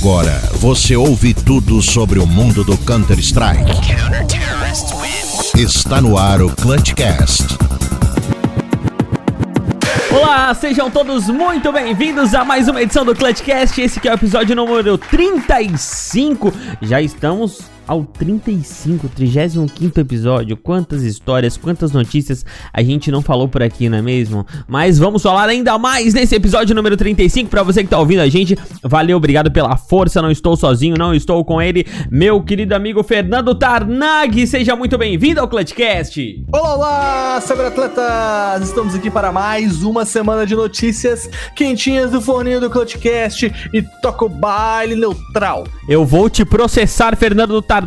Agora você ouve tudo sobre o mundo do Counter-Strike. Está no ar o Clutchcast. Olá, sejam todos muito bem-vindos a mais uma edição do Clutchcast. Esse é o episódio número 35. Já estamos ao 35, 35 episódio. Quantas histórias, quantas notícias a gente não falou por aqui, não é mesmo? Mas vamos falar ainda mais nesse episódio número 35 para você que tá ouvindo a gente. Valeu, obrigado pela força. Não estou sozinho, não estou com ele, meu querido amigo Fernando Tarnag. Seja muito bem-vindo ao Clutchcast. Olá, olá, cyberatletas! Estamos aqui para mais uma semana de notícias quentinhas do forninho do Clutchcast e toca o baile neutral. Eu vou te processar, Fernando Tarnag.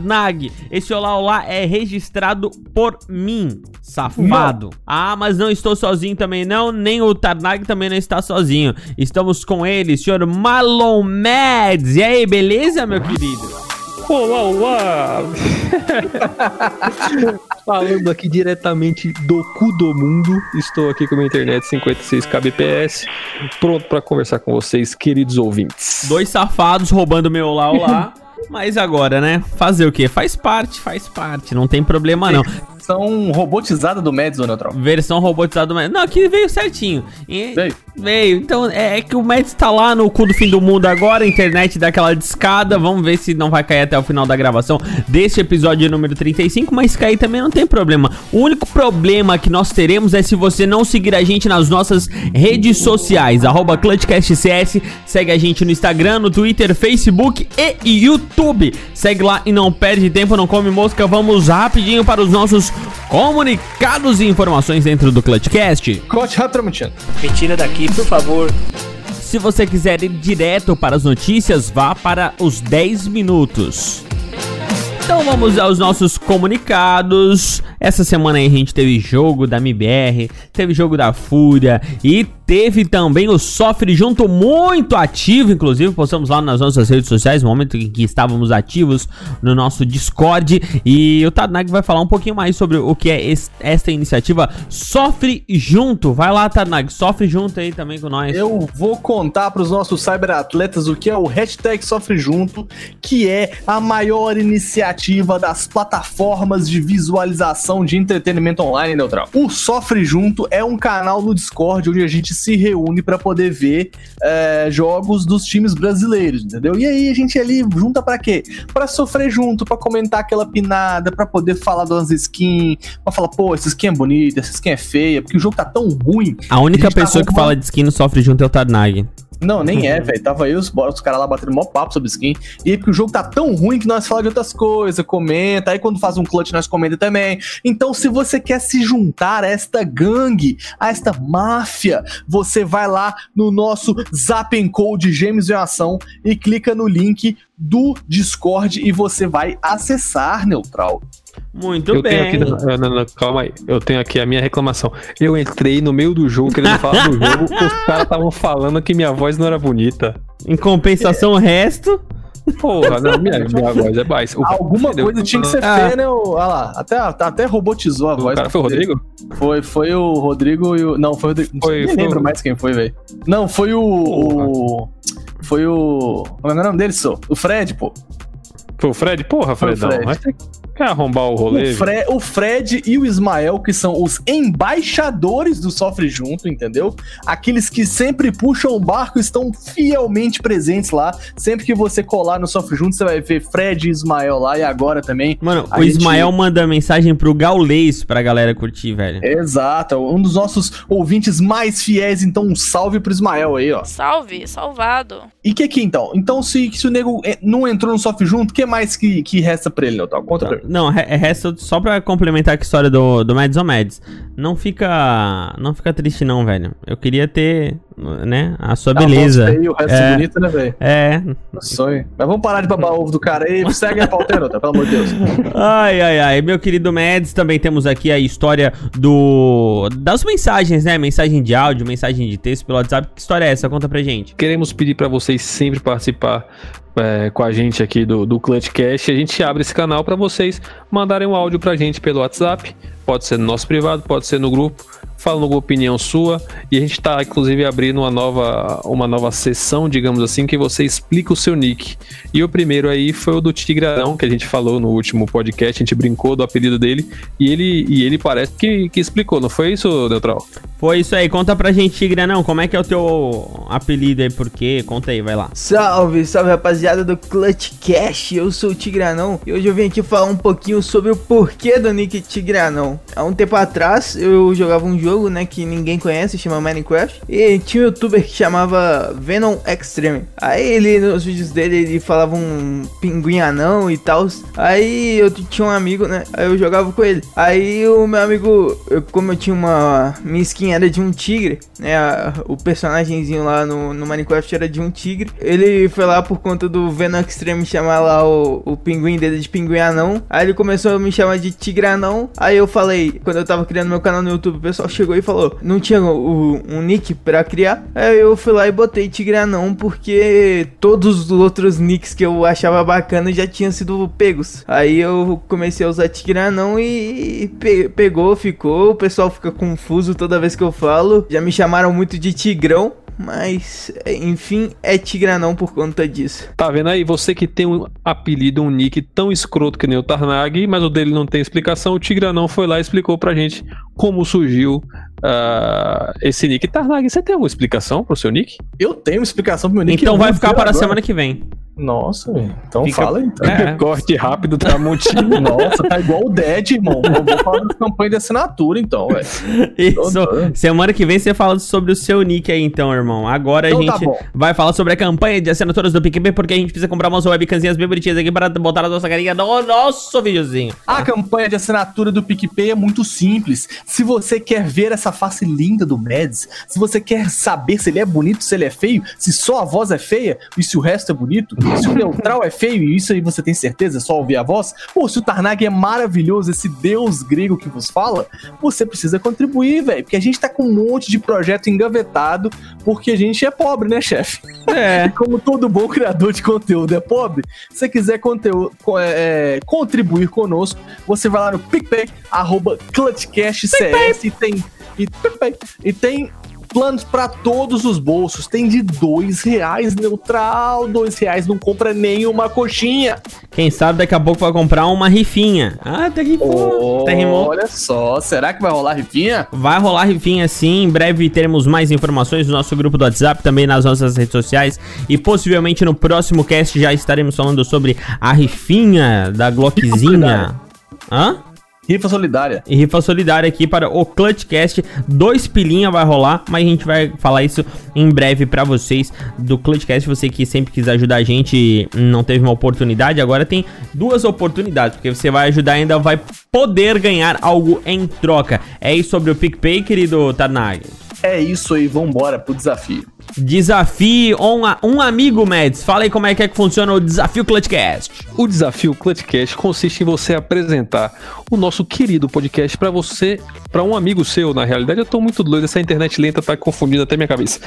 Esse olá olá é registrado por mim, safado. Não. Ah, mas não estou sozinho também não, nem o Tarnag também não está sozinho. Estamos com ele, senhor Malon Mads. E aí, beleza, meu querido? Olá, olá! Falando aqui diretamente do cu do mundo, estou aqui com a minha internet 56 kbps, pronto para conversar com vocês, queridos ouvintes. Dois safados roubando meu olá, olá. Mas agora, né? Fazer o quê? Faz parte, faz parte. Não tem problema, não versão robotizada do Mads ou Neutral? Versão robotizada do Mads. Não, aqui veio certinho. E, veio. Veio. Então é, é, que o Mads tá lá no cu do fim do mundo agora, a internet dá aquela discada. Vamos ver se não vai cair até o final da gravação deste episódio número 35. Mas cair também não tem problema. O único problema que nós teremos é se você não seguir a gente nas nossas redes sociais. Arroba ClutchCastCS. Segue a gente no Instagram, no Twitter, Facebook e YouTube. Segue lá e não perde tempo, não come mosca. Vamos rapidinho para os nossos comunicados e informações dentro do Clutchcast. Corte rapidamente. Me tira daqui, por favor. Se você quiser ir direto para as notícias, vá para os 10 minutos. Então vamos aos nossos comunicados. Essa semana aí a gente teve jogo da MBR, teve jogo da Fúria e teve também o Sofre Junto muito ativo, inclusive postamos lá nas nossas redes sociais, no momento em que estávamos ativos no nosso Discord. E o Tadnag vai falar um pouquinho mais sobre o que é esta iniciativa Sofre Junto. Vai lá, Tadnag, sofre junto aí também com nós. Eu vou contar para os nossos cyberatletas o que é o hashtag Sofre Junto, que é a maior iniciativa das plataformas de visualização de entretenimento online, Neutral. O Sofre Junto é um canal no Discord onde a gente se reúne para poder ver é, jogos dos times brasileiros, entendeu? E aí a gente ali junta para quê? Para sofrer junto, para comentar aquela pinada, para poder falar das skins, para falar, pô, essa skin é bonita, essa skin é feia, porque o jogo tá tão ruim. A única a tá pessoa tá que fala de skin no sofre junto é o Tarnag. Não, nem é, velho. Tava eu os, os caras lá batendo mó papo sobre skin. E aí, porque o jogo tá tão ruim que nós falamos de outras coisas, comenta. Aí quando faz um clutch, nós comenta também. Então, se você quer se juntar a esta gangue, a esta máfia, você vai lá no nosso Zap Code Gêmeos em Ação e clica no link do Discord e você vai acessar Neutral. Muito eu bem. Tenho aqui, não, não, calma aí. Eu tenho aqui a minha reclamação. Eu entrei no meio do jogo querendo falar do jogo. os caras estavam falando que minha voz não era bonita. Em compensação, o resto. Porra, não, minha, minha voz é mais. Alguma coisa tinha que ser ah. feia, né? Olha lá, até, até robotizou a o voz. Cara, foi o Rodrigo? Foi, foi o Rodrigo e o. Não, foi o Rodrigo. Foi, nem foi lembro o... mais quem foi, velho. Não, foi o, o. Foi o. Como é o nome dele, só? O Fred, pô. Foi o Fred? Porra, Fredão. Fred. Mas tem, Quer arrombar o rolê? O, Fre o, Fred e o Ismael, que são os embaixadores do Sofre Junto, entendeu? Aqueles que sempre puxam o barco estão fielmente presentes lá. Sempre que você colar no Sofre Junto, você vai ver Fred e Ismael lá e agora também. Mano, o gente... Ismael manda mensagem pro Gaulês pra galera curtir, velho. Exato, um dos nossos ouvintes mais fiéis, então um salve pro Ismael aí, ó. Salve, salvado. E que que então? Então, se, se o nego eh, não entrou no Sofre Junto, o que mais que, que resta pra ele, Neutral? Conta pra não, resta só pra complementar a história do, do Mads ou Mads. Não fica. Não fica triste, não, velho. Eu queria ter, né, a sua beleza. Feio, o resto é, bonito, né, velho? É. Sonho. Mas vamos parar de babar ovo do cara aí. Segue a pauteira, tá? Pelo amor de Deus. Ai, ai, ai. Meu querido Mads, também temos aqui a história do. das mensagens, né? Mensagem de áudio, mensagem de texto pelo WhatsApp. Que história é essa? Conta pra gente. Queremos pedir para vocês sempre participar é, com a gente aqui do, do Clutchcast, a gente abre esse canal para vocês mandarem um áudio pra gente pelo WhatsApp. Pode ser no nosso privado, pode ser no grupo. Fala uma opinião sua E a gente tá, inclusive, abrindo uma nova, uma nova sessão, digamos assim, que você explica o seu nick. E o primeiro aí foi o do Tigrão, que a gente falou no último podcast, a gente brincou do apelido dele. E ele, e ele parece que, que explicou, não foi isso, Neutral? Foi isso aí, conta pra gente, Tigranão, como é que é o teu apelido aí, por quê? Conta aí, vai lá. Salve, salve rapaziada do Clutch Cash, eu sou o Tigranão e hoje eu vim aqui falar um pouquinho sobre o porquê do nick Tigranão. Há um tempo atrás eu jogava um jogo, né, que ninguém conhece, chama Minecraft, e tinha um youtuber que chamava Venom Extreme. Aí ele, nos vídeos dele, ele falava um pinguim anão e tal. Aí eu tinha um amigo, né, aí eu jogava com ele. Aí o meu amigo, eu, como eu tinha uma minha skin era de um tigre, né? O personagemzinho lá no, no Minecraft era de um tigre. Ele foi lá por conta do Venom Extreme chamar lá o, o pinguim dele de pinguim anão. Aí ele começou a me chamar de tigre anão. Aí eu falei, quando eu tava criando meu canal no YouTube, o pessoal chegou e falou: não tinha o, um nick pra criar. Aí eu fui lá e botei tigre anão porque todos os outros nicks que eu achava bacana já tinham sido pegos. Aí eu comecei a usar tigre anão e pe pegou, ficou. O pessoal fica confuso toda vez que eu falo. Já me chamaram muito de Tigrão, mas enfim, é Tigranão por conta disso. Tá vendo aí? Você que tem um apelido, um nick tão escroto que nem o Tarnag, mas o dele não tem explicação, o Tigranão foi lá e explicou pra gente como surgiu uh, esse nick. Tarnag, você tem alguma explicação pro seu nick? Eu tenho uma explicação pro meu nick. Então vai ficar para a semana que vem. Nossa. Então Fica... fala então. É. Corte rápido Tramontina. Nossa, tá igual o Dead, irmão. Eu vou falar da campanha de assinatura, então, velho. Isso. Semana que vem você fala sobre o seu nick aí, então, irmão. Agora então, a tá gente tá vai falar sobre a campanha de assinaturas do PicPay, porque a gente precisa comprar umas webcamzinhas bem bonitinhas aqui para botar a nossa carinha no nosso videozinho. A campanha de assinatura do PicPay é muito simples. Se você quer ver essa face linda do Mads, se você quer saber se ele é bonito, se ele é feio, se só a voz é feia e se o resto é bonito, se o neutral é feio e isso aí você tem certeza, é só ouvir a voz, ou se o Tarnag é maravilhoso, esse deus grego que vos fala, você precisa contribuir, velho, porque a gente tá com um monte de projeto engavetado, porque a gente é pobre, né, chefe? É. como todo bom criador de conteúdo é pobre, se você quiser conteúdo, é, é, contribuir conosco, você vai lá no PicPay, arroba ClutchCastCS e tem e, e tem planos para todos os bolsos. Tem de dois reais neutral, dois reais não compra nenhuma coxinha. Quem sabe daqui a pouco vai comprar uma rifinha. Ah, até rifou. Oh, rimou. Olha só, será que vai rolar rifinha? Vai rolar rifinha sim. Em breve teremos mais informações no nosso grupo do WhatsApp, também nas nossas redes sociais. E possivelmente no próximo cast já estaremos falando sobre a rifinha da Glockzinha. Hã? Rifa solidária. E rifa solidária aqui para o Clutchcast. Dois pilinha vai rolar, mas a gente vai falar isso em breve para vocês do Clutchcast. Você que sempre quis ajudar a gente não teve uma oportunidade, agora tem duas oportunidades, porque você vai ajudar e ainda vai poder ganhar algo em troca. É isso sobre o PicPay, querido Tarnag? É isso aí, vambora pro desafio. Desafio um, um amigo, Mads. Fala aí como é que, é que funciona o desafio Clutchcast. O desafio Clutchcast consiste em você apresentar o nosso querido podcast para você, para um amigo seu. Na realidade, eu tô muito doido, essa internet lenta tá confundindo até minha cabeça.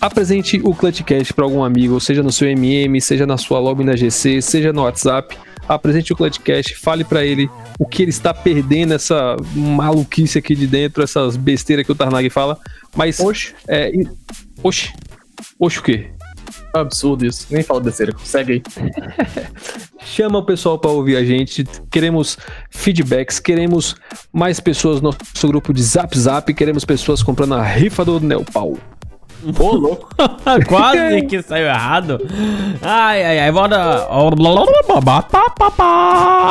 Apresente o Clutchcast para algum amigo, seja no seu MM, seja na sua lobby na GC, seja no WhatsApp. Apresente o Clutchcast, fale para ele o que ele está perdendo, essa maluquice aqui de dentro, essas besteiras que o Tarnag fala. Mas. Oxe. É, Oxi. Oxi o quê? Absurdo isso. Nem fala besteira. Segue aí. Chama o pessoal para ouvir a gente. Queremos feedbacks, queremos mais pessoas no nosso grupo de Zap Zap, queremos pessoas comprando a rifa do Neopal. Ô, louco. Quase que saiu errado. Ai, ai, ai, bora.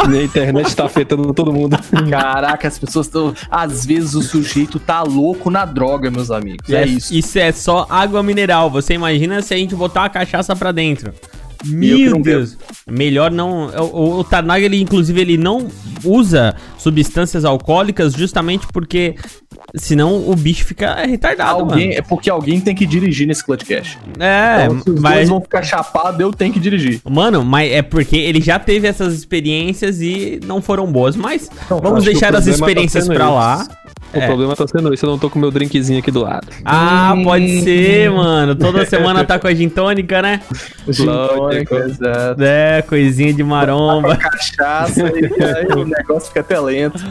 A internet tá afetando todo mundo. Caraca, as pessoas estão. Às vezes o sujeito tá louco na droga, meus amigos. É, é isso. Isso é só água mineral. Você imagina se a gente botar uma cachaça pra dentro. Meu Deus. Melhor não. O, o Tarnag, ele, inclusive, ele não usa substâncias alcoólicas justamente porque senão o bicho fica retardado, alguém, mano. É porque alguém tem que dirigir nesse Clutchcast. É, então, se os mas... dois vão ficar chapados, eu tenho que dirigir. Mano, mas é porque ele já teve essas experiências e não foram boas, mas não, vamos deixar as tá experiências tá pra lá. O problema tá sendo esse, eu não tô com meu drinkzinho aqui do lado. Ah, pode ser, mano. Toda semana tá com a gin tônica, né? Gin Lógico. tônica, exato. É, coisinha de maromba. Cachaça e aí o negócio fica até lento.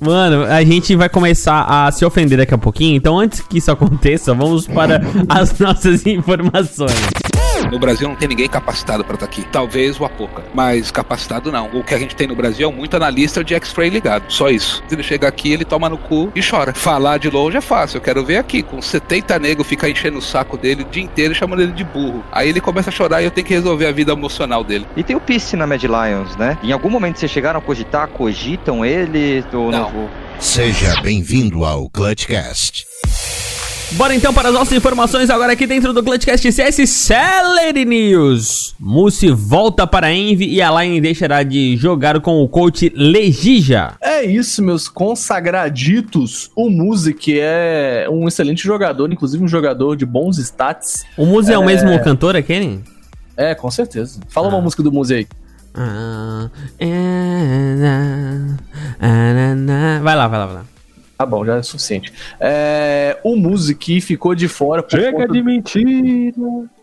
Mano, a gente vai começar a se ofender daqui a pouquinho, então antes que isso aconteça, vamos para as nossas informações. No Brasil não tem ninguém capacitado pra estar aqui. Talvez o Apoca, mas capacitado não. O que a gente tem no Brasil é muito analista de X-Ray ligado. Só isso. Se ele chega aqui, ele toma no cu e chora. Falar de longe é fácil. Eu quero ver aqui, com 70 negros, ficar enchendo o saco dele o dia inteiro e chamando ele de burro. Aí ele começa a chorar e eu tenho que resolver a vida emocional dele. E tem o Pisse na Mad Lions, né? Em algum momento vocês chegaram a cogitar, cogitam ele? Ou Não. não? Seja bem-vindo ao Clutchcast. Bora então para as nossas informações agora aqui dentro do Clutchcast CS Celery News. Musi volta para a Envy e a Line deixará de jogar com o coach Legija. É isso, meus consagraditos. O Music é um excelente jogador, inclusive um jogador de bons stats. O Musi é, o mesmo cantor aquele? É, com certeza. Fala uma música do Muzi aí. Ah, é, na, ah, na, na. Vai lá, vai lá, vai lá. Tá bom, já é suficiente. É, o Music ficou de fora Chega conta- de mentira.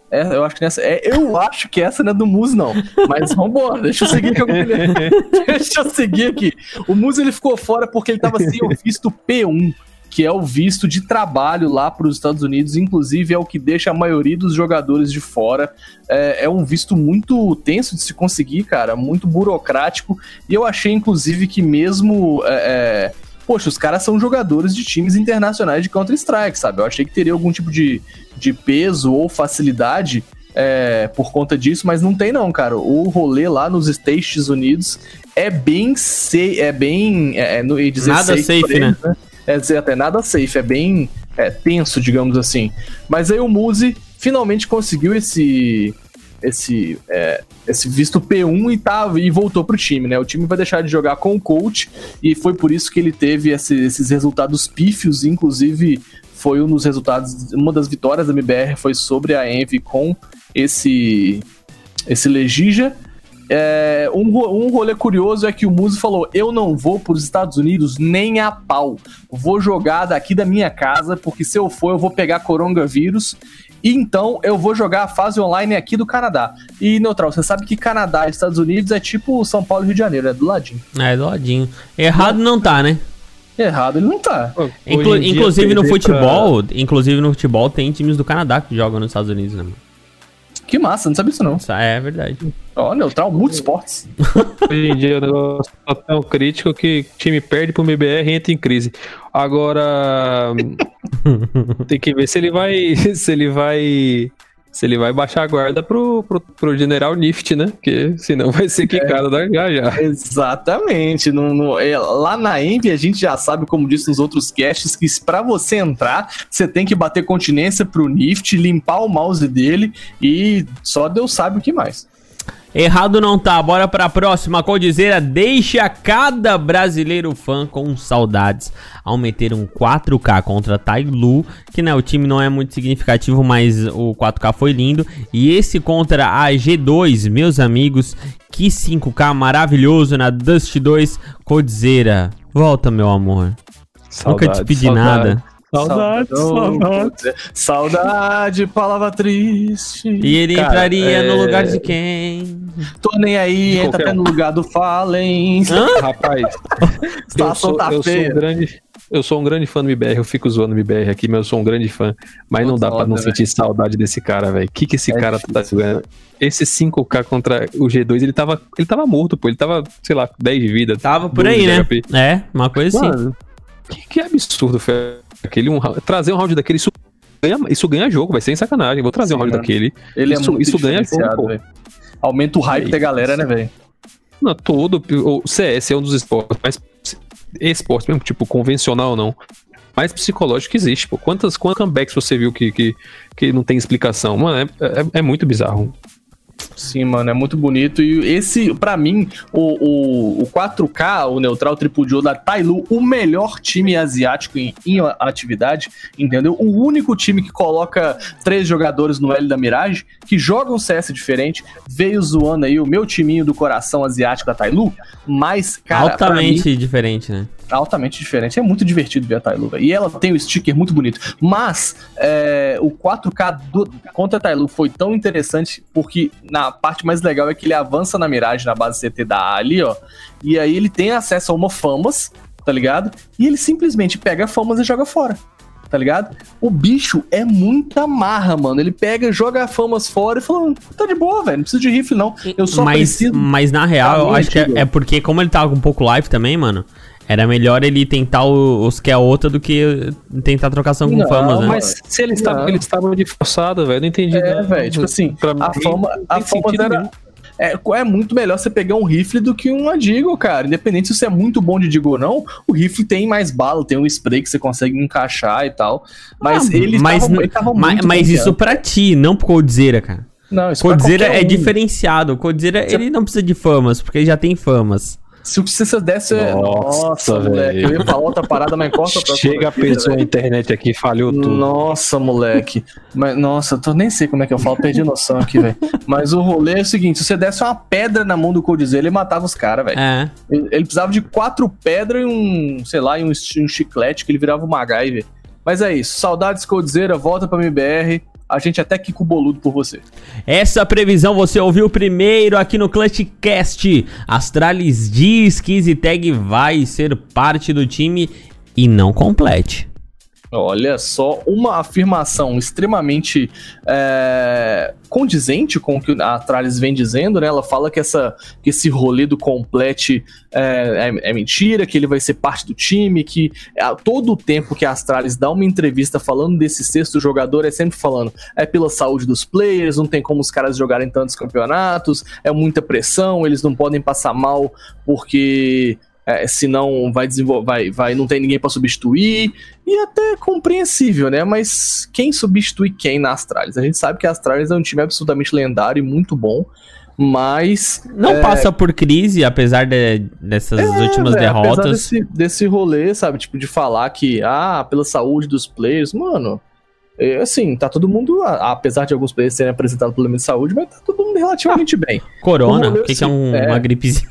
É, eu acho que nessa. É, eu acho que essa não é do Muse, não. Mas vambora, deixa eu seguir aqui. deixa eu seguir aqui. O Muse ele ficou fora porque ele tava sem o visto P1, que é o visto de trabalho lá para os Estados Unidos. Inclusive, é o que deixa a maioria dos jogadores de fora. É, é um visto muito tenso de se conseguir, cara, muito burocrático. E eu achei, inclusive, que mesmo. é, é, Poxa, os caras são jogadores de times internacionais de Counter-Strike, sabe? Eu achei que teria algum tipo de, de peso ou facilidade é, por conta disso, mas não tem não, cara. O rolê lá nos Estados Unidos é bem safe, é bem... É, é, ia dizer Nada safe, por eles, É dizer até nada safe, é bem é, tenso, digamos assim. Mas aí o Muzi finalmente conseguiu esse... Esse, é, esse visto P1 e, tá, e voltou pro time, né? O time vai deixar de jogar com o coach e foi por isso que ele teve esse- esses resultados pífios, inclusive foi um dos resultados, uma das vitórias da MBR foi sobre a Envy com esse esse Legija. É, um, um rolê curioso é que o Muzi falou: Eu não vou para os Estados Unidos nem a pau. Vou jogar daqui da minha casa, porque se eu for, eu vou pegar coronavírus. E então eu vou jogar a fase online aqui do Canadá. E, Neutral, você sabe que Canadá e Estados Unidos é tipo São Paulo e Rio de Janeiro, é do ladinho. É, do ladinho. Errado não tá, né? Errado ele não tá. Inclu- inclusive no perder pra- futebol, inclusive no futebol tem times do Canadá que jogam nos Estados Unidos, né? mano? Que massa, não sabia isso não. Isso é verdade. Ó, Neutral, multisports. Hoje em dia o negócio tá tão crítico que o time perde pro MBR e entra em crise. Agora tem que ver se ele vai se ele vai se ele vai baixar a guarda pro, pro, pro General Nift, né? Porque senão vai ser quicado da H já. Exatamente. No, no- é, lá na Envy a gente já sabe, como disse nos outros casts, que pra você entrar, você tem que bater continência pro Nift, limpar o mouse dele e só Deus sabe o que mais. Errado não tá, bora pra próxima. Coldzera deixa cada brasileiro fã com saudades ao meter um 4K contra Tailu, que né, o time não é muito significativo, mas o 4K foi lindo. E esse contra a G2, meus amigos, que 5K maravilhoso na Dust 2. Coldzera, volta meu amor. Nunca te pedi nada. Saudades, saudades. Saudade, palavra triste. E ele Cara, entraria é, no lugar de quem? Tô nem aí, De entra qualquer até no lugar do Fallen. Rapaz, eu Situação sou, tá eu sou um feia. grande. Eu sou um grande fã do MBR, eu fico zoando o MBR aqui, mas eu sou um grande fã. Mas não dá pra não Foda, sentir saudade desse cara, velho. O que, que esse É cara tá jogando? Esse 5K contra o G2, ele tava, ele tava morto, pô. Ele tava, sei lá, 10 de vida. Tava por 12 aí, né? HP. É, uma coisa assim. Mano, que, que absurdo foi aquele um Trazer um round daquele, isso ganha, isso ganha jogo, vai sem sacanagem. Vou trazer um Sim, round mano. daquele. Ele Isso- é muito isso ganha jogo. Aumenta o hype Isso. da galera, né, velho? Não, todo. O CS é um dos esportes mais. Esportes mesmo, tipo, convencional ou não. Mais psicológico que existe, pô. Quantas, quantas comebacks você viu que, que, que não tem explicação? Mano, é, é, é muito bizarro. Sim, mano, é muito bonito. E esse, pra mim, o, o, o 4K, o Neutral Triple Joe da Tailu, o melhor time asiático em, em atividade, entendeu? O único time que coloca três jogadores no L da Mirage, que joga um CS diferente, veio zoando aí o meu timinho do coração asiático da Tailu, mas, cara, pra mim, Altamente diferente, né? Altamente diferente. É muito divertido ver a Tailu, velho. E ela tem o sticker muito bonito. Mas é, o 4K do, contra a Tailu foi tão interessante porque na parte mais legal é que ele avança na miragem na base CT da A ali, ó. E aí ele tem acesso a uma famas, tá ligado? E ele simplesmente pega a famas e joga fora tá ligado? O bicho é muita marra, mano. Ele pega, joga a famas fora e fala, tá de boa, velho, não precisa de rifle não. Eu só mas, preciso... Mas na real, eu acho que é, é, porque como ele tava com um pouco life também, mano, era melhor ele tentar os que é outra do que tentar trocação com não, famas, né? Mas se eles estavam de forçada, velho, não entendi. É, velho, tipo assim, a fama, a fama era... É, é, muito melhor você pegar um rifle do que um Adigo, cara. Independente se você é muito bom de Digo ou não, o rifle tem mais bala, tem um spray que você consegue encaixar e tal. Mas ah, ele mas, tava, ele tava mas, mas isso pra ti, não pro Coldzera, cara. Não, isso Coldzera é um. diferenciado. O Coldzera, você... ele não precisa de famas, porque ele já tem famas. Se o que você desse é. Nossa, moleque. Eu ia falar outra parada, mas corta pra Chega a pessoa na internet aqui, falhou tudo. Nossa, moleque. Mas, nossa, eu nem sei como é que eu falo, perdi noção aqui, velho. Mas o rolê é o seguinte: se você desse uma pedra na mão do Coldzera, ele matava os caras, velho. É. Ele, ele, precisava de quatro pedras e um, sei lá, e um, um chiclete que ele virava o MacGyver. Mas é isso. Saudades Coldzera, volta pra MBR a gente até quica o boludo por você. Essa previsão você ouviu primeiro aqui no Clutchcast. Astralis diz que Zitag vai ser parte do time e não complete. Olha só, uma afirmação extremamente é, condizente com o que a Astralis vem dizendo, né? Ela fala que, essa, que esse rolê do complete é, é, é mentira, que ele vai ser parte do time, que é, todo o tempo que a Astralis dá uma entrevista falando desse sexto jogador é sempre falando é pela saúde dos players, não tem como os caras jogarem tantos campeonatos, é muita pressão, eles não podem passar mal porque é, senão vai desenvolver, vai, vai, não tem ninguém para substituir, e até compreensível, né? Mas quem substitui quem na Astralis? A gente sabe que a Astralis é um time absolutamente lendário e muito bom, mas. Não é... passa por crise, apesar de, dessas é, últimas véio, derrotas. Desse, desse rolê, sabe? Tipo, de falar que, ah, pela saúde dos players, mano. É, assim, tá todo mundo, apesar de alguns players serem apresentados problemas de saúde, mas tá todo mundo relativamente ah, bem. Corona, o que, que, é um, é, uma gripezinha?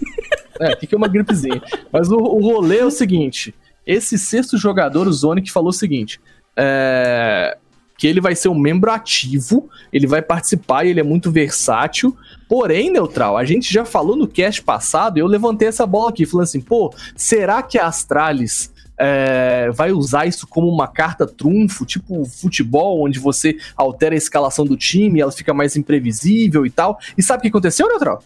É, o que, é uma gripezinha? Mas o, o rolê é o seguinte: esse sexto jogador, o que falou o seguinte: é, que ele vai ser um membro ativo, ele vai participar e ele é muito versátil. Porém, Neutral, a gente já falou no cast passado, eu levantei essa bola aqui, falando assim: pô, será que a Astralis é, vai usar isso como uma carta trunfo, tipo futebol, onde você altera a escalação do time, ela fica mais imprevisível e tal. E sabe o que aconteceu, Neutral?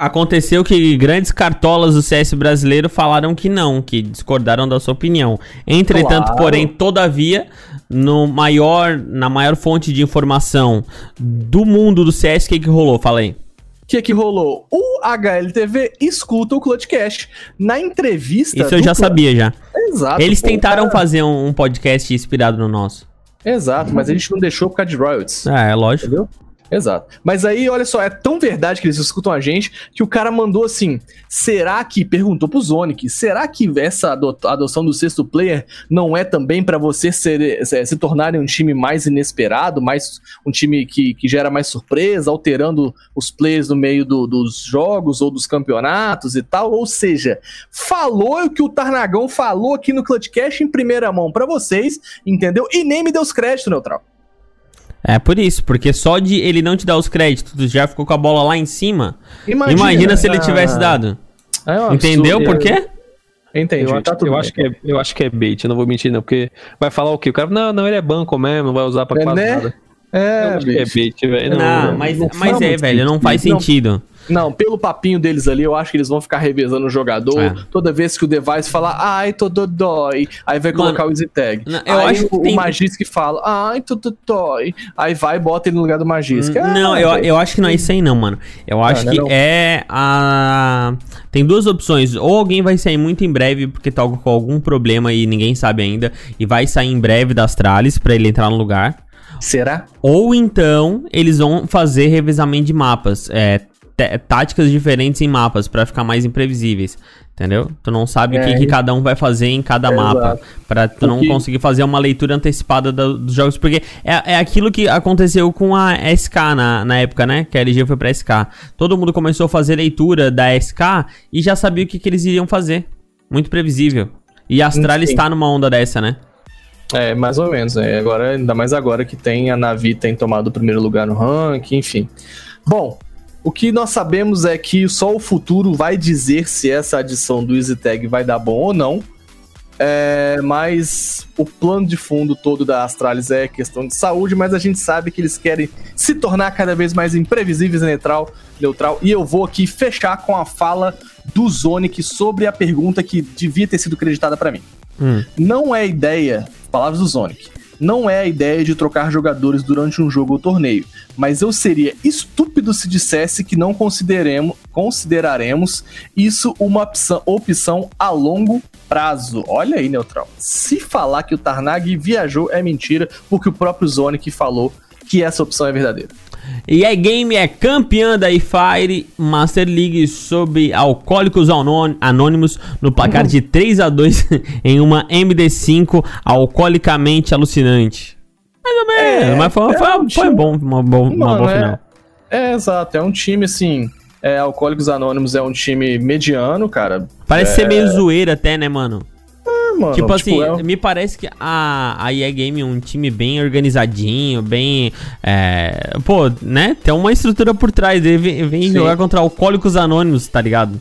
Aconteceu que grandes cartolas do CS brasileiro falaram que não, que discordaram da sua opinião. Entretanto, claro. porém, todavia, no maior, na maior fonte de informação do mundo do CS, o que, que rolou? Fala aí. O que, que rolou? O HLTV escuta o Clutchcast. Na entrevista. Isso eu já sabia já. Exato. Eles pô, tentaram cara... fazer um, um, podcast inspirado no nosso. Exato, mas a gente não deixou por causa de royalties. Ah, é lógico. Entendeu? Exato. Mas aí, olha só, é tão verdade que eles escutam a gente que o cara mandou assim: será que, perguntou pro Zonic, será que essa adoção do sexto player não é também para você ser, se, se tornarem um time mais inesperado, mais um time que, que gera mais surpresa, alterando os players no meio do, dos jogos ou dos campeonatos e tal? Ou seja, falou o que o Tarnagão falou aqui no Clutchcast em primeira mão para vocês, entendeu? E nem me deu os créditos, Neutral. É por isso, porque só de ele não te dar os créditos, tu já ficou com a bola lá em cima. Imagina, imagina se ele tivesse dado. É Entendeu por quê? Entendi. Eu, tá eu acho, que é, eu acho que é bait, eu não vou mentir não, porque vai falar o quê? O cara, não, não, ele é banco mesmo, não vai usar pra é, quase né? nada. É, é bait, velho. Não, não, mas, não mas é, velho, não faz sentido. Não, pelo papinho deles ali, eu acho que eles vão ficar revezando o jogador. É. Toda vez que o device falar, ai, tô dói, aí vai Mano, colocar o easy tag. Não, eu aí acho o, tem... o Magisk fala, ai, tô dói, aí vai e bota ele no lugar do Magisk. Ah, não, eu, eu acho que não é isso aí não, mano. Eu acho ah, que é a... Tem duas opções. Ou alguém vai sair muito em breve porque tá com algum problema e ninguém sabe ainda, e vai sair em breve das trales para ele entrar no lugar. Será? Ou então eles vão fazer revezamento de mapas. É, táticas diferentes em mapas para ficar mais imprevisíveis. Entendeu? Tu não sabe é, o que, que, cada um vai fazer em cada é mapa. Pra tu não conseguir fazer uma leitura antecipada do, dos jogos. Porque é, é aquilo que aconteceu com a SK na, na época, né? Que a LG foi pra SK. Todo mundo começou a fazer leitura da SK e já sabia o que, que eles iriam fazer. Muito previsível. E a Astralis tá numa onda dessa, né? É, mais ou menos, né? Agora, ainda mais agora que tem a Navi tem tomado o primeiro lugar no ranking, enfim. Bom, o que nós sabemos é que só o futuro vai dizer se essa adição do EasyTag vai dar bom ou não. É, mas o plano de fundo todo da Astralis é questão de saúde, mas a gente sabe que eles querem se tornar cada vez mais imprevisíveis e neutral, neutral. E eu vou aqui fechar com a fala do Zonic sobre a pergunta que devia ter sido creditada para mim. Hum. Não é ideia, palavras do Zonic, não é a ideia de trocar jogadores durante um jogo ou torneio, mas eu seria estúpido se dissesse que não consideremos, consideraremos isso uma opção, opção a longo prazo. Olha aí, Neutral. Se falar que o Tarnag viajou é mentira, porque o próprio Zonic falou que essa opção é verdadeira. E a Game é campeã da iFire Master League sobre Alcoólicos Anônimos no placar de 3 a 2 em uma MD5 alcoolicamente alucinante. Mais ou menos, é, mas foi, é foi, um foi bom, uma, Mano, uma boa é, final. É, exato, é um time assim. É, Alcoólicos Anônimos é um time mediano, cara. Parece é... ser meio zoeira até, né, mano? Mano. Tipo, tipo assim, é... me parece que a, a EA Game é um time bem organizadinho, bem. É, pô, né? Tem uma estrutura por trás. Ele vem, vem jogar contra alcoólicos anônimos, tá ligado?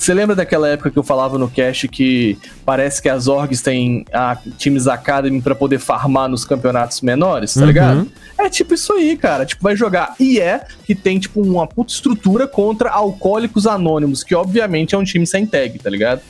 Você lembra daquela época que eu falava no cast que parece que as orgs têm a, times Academy para poder farmar nos campeonatos menores, tá uhum. ligado? É tipo isso aí, cara. Tipo, vai jogar IE, que tem, tipo, uma puta estrutura contra Alcoólicos Anônimos, que obviamente é um time sem tag, tá ligado?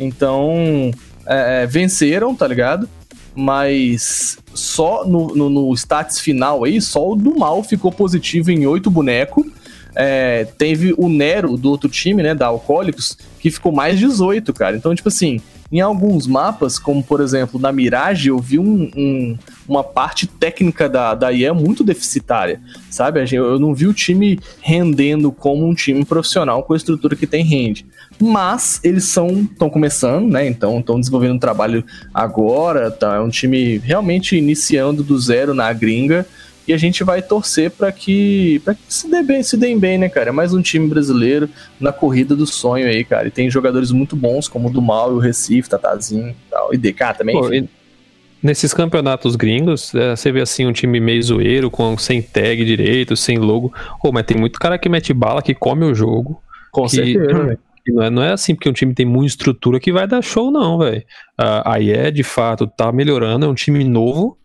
Então, é, é, venceram, tá ligado? Mas só no, no, no, stats final aí, só o do mal ficou positivo em oito bonecos. É, teve o Nero do outro time, né, da Alcoólicos, que ficou mais 18, cara. Então, tipo assim, em alguns mapas, como por exemplo na Mirage, eu vi um, um, uma parte técnica da, da IE muito deficitária, sabe? Eu não vi o time rendendo como um time profissional com a estrutura que tem rende. Mas eles são estão começando, né? Então estão desenvolvendo um trabalho agora, tá? É um time realmente iniciando do zero na gringa. E a gente vai torcer para que, pra que se, dê bem, se deem bem, né, cara? É mais um time brasileiro na corrida do sonho aí, cara. E tem jogadores muito bons, como o do Mal e o Recife, Tatazinho e tal. E DK também. Pô, e nesses campeonatos gringos, é, você vê assim um time meio zoeiro, com, sem tag direito, sem logo. Pô, mas tem muito cara que mete bala, que come o jogo. Com que, certeza. Não é, não é assim porque um time tem muita estrutura que vai dar show, não, velho. A IE, é, de fato, tá melhorando, é um time novo,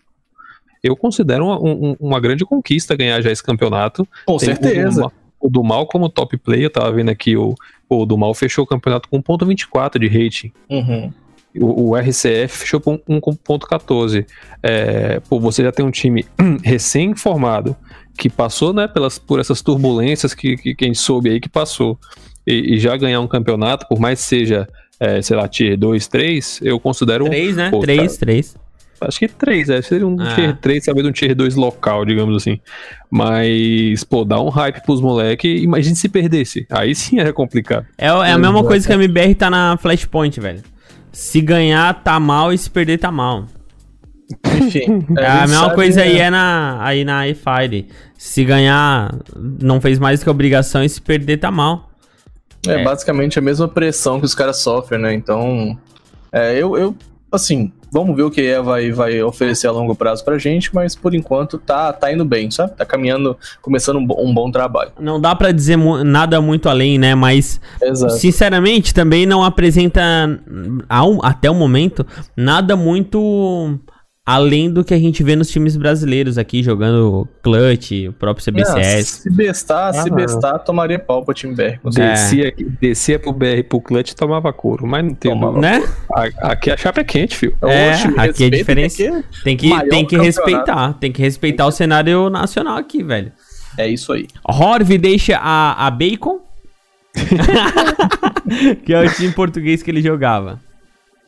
eu considero uma, um, uma grande conquista ganhar já esse campeonato. Com Tem certeza. O, o do Mal como top player, eu tava vendo aqui, o, o do Mal fechou o campeonato com 1.24 de rating. Uhum. O, o, RCF fechou com 1.14. É, pô, você já tem um time recém-formado que passou né, pelas, por essas turbulências que, que, que a gente soube aí que passou. E, e já ganhar um campeonato, por mais que seja, é, sei lá, tier 2, 3, eu considero 3, né? 3, 3. Acho que três, é. Seria um ah. tier 3, talvez um tier 2 local, digamos assim. Mas, pô, dá um hype pros moleques. Imagine se perdesse. Aí sim era complicado. É, é a mesma coisa que a MBR tá na Flashpoint, velho. Se ganhar, tá mal. E se perder, tá mal. Enfim. É a mesma coisa aí é na, aí na iFire. Se ganhar, não fez mais do que obrigação. E se perder, tá mal. É, é. basicamente a mesma pressão que os caras sofrem, né? Então. É, eu, eu assim, vamos ver o que é vai, vai oferecer a longo prazo pra gente, mas por enquanto tá, tá indo bem, sabe? Tá caminhando, começando um, um bom trabalho. Não dá para dizer mu nada muito além, né? Mas, Exato. sinceramente, também não apresenta, ao, até o momento, nada muito Além do que a gente vê nos times brasileiros aqui, jogando Clutch, o próprio CBCS. Não, se bestar, ah, se bestar, tomaria pau pro time BR. Descia, é. descia pro BR pro Clutch tomava couro, mas não tem tomava né? Aqui a chapa é quente, filho. É, Oxe, aqui é diferente. Tem que, tem que respeitar, tem que respeitar tem que... o cenário nacional aqui, velho. É isso aí. Horv deixa a, a Bacon, que é o time português que ele jogava.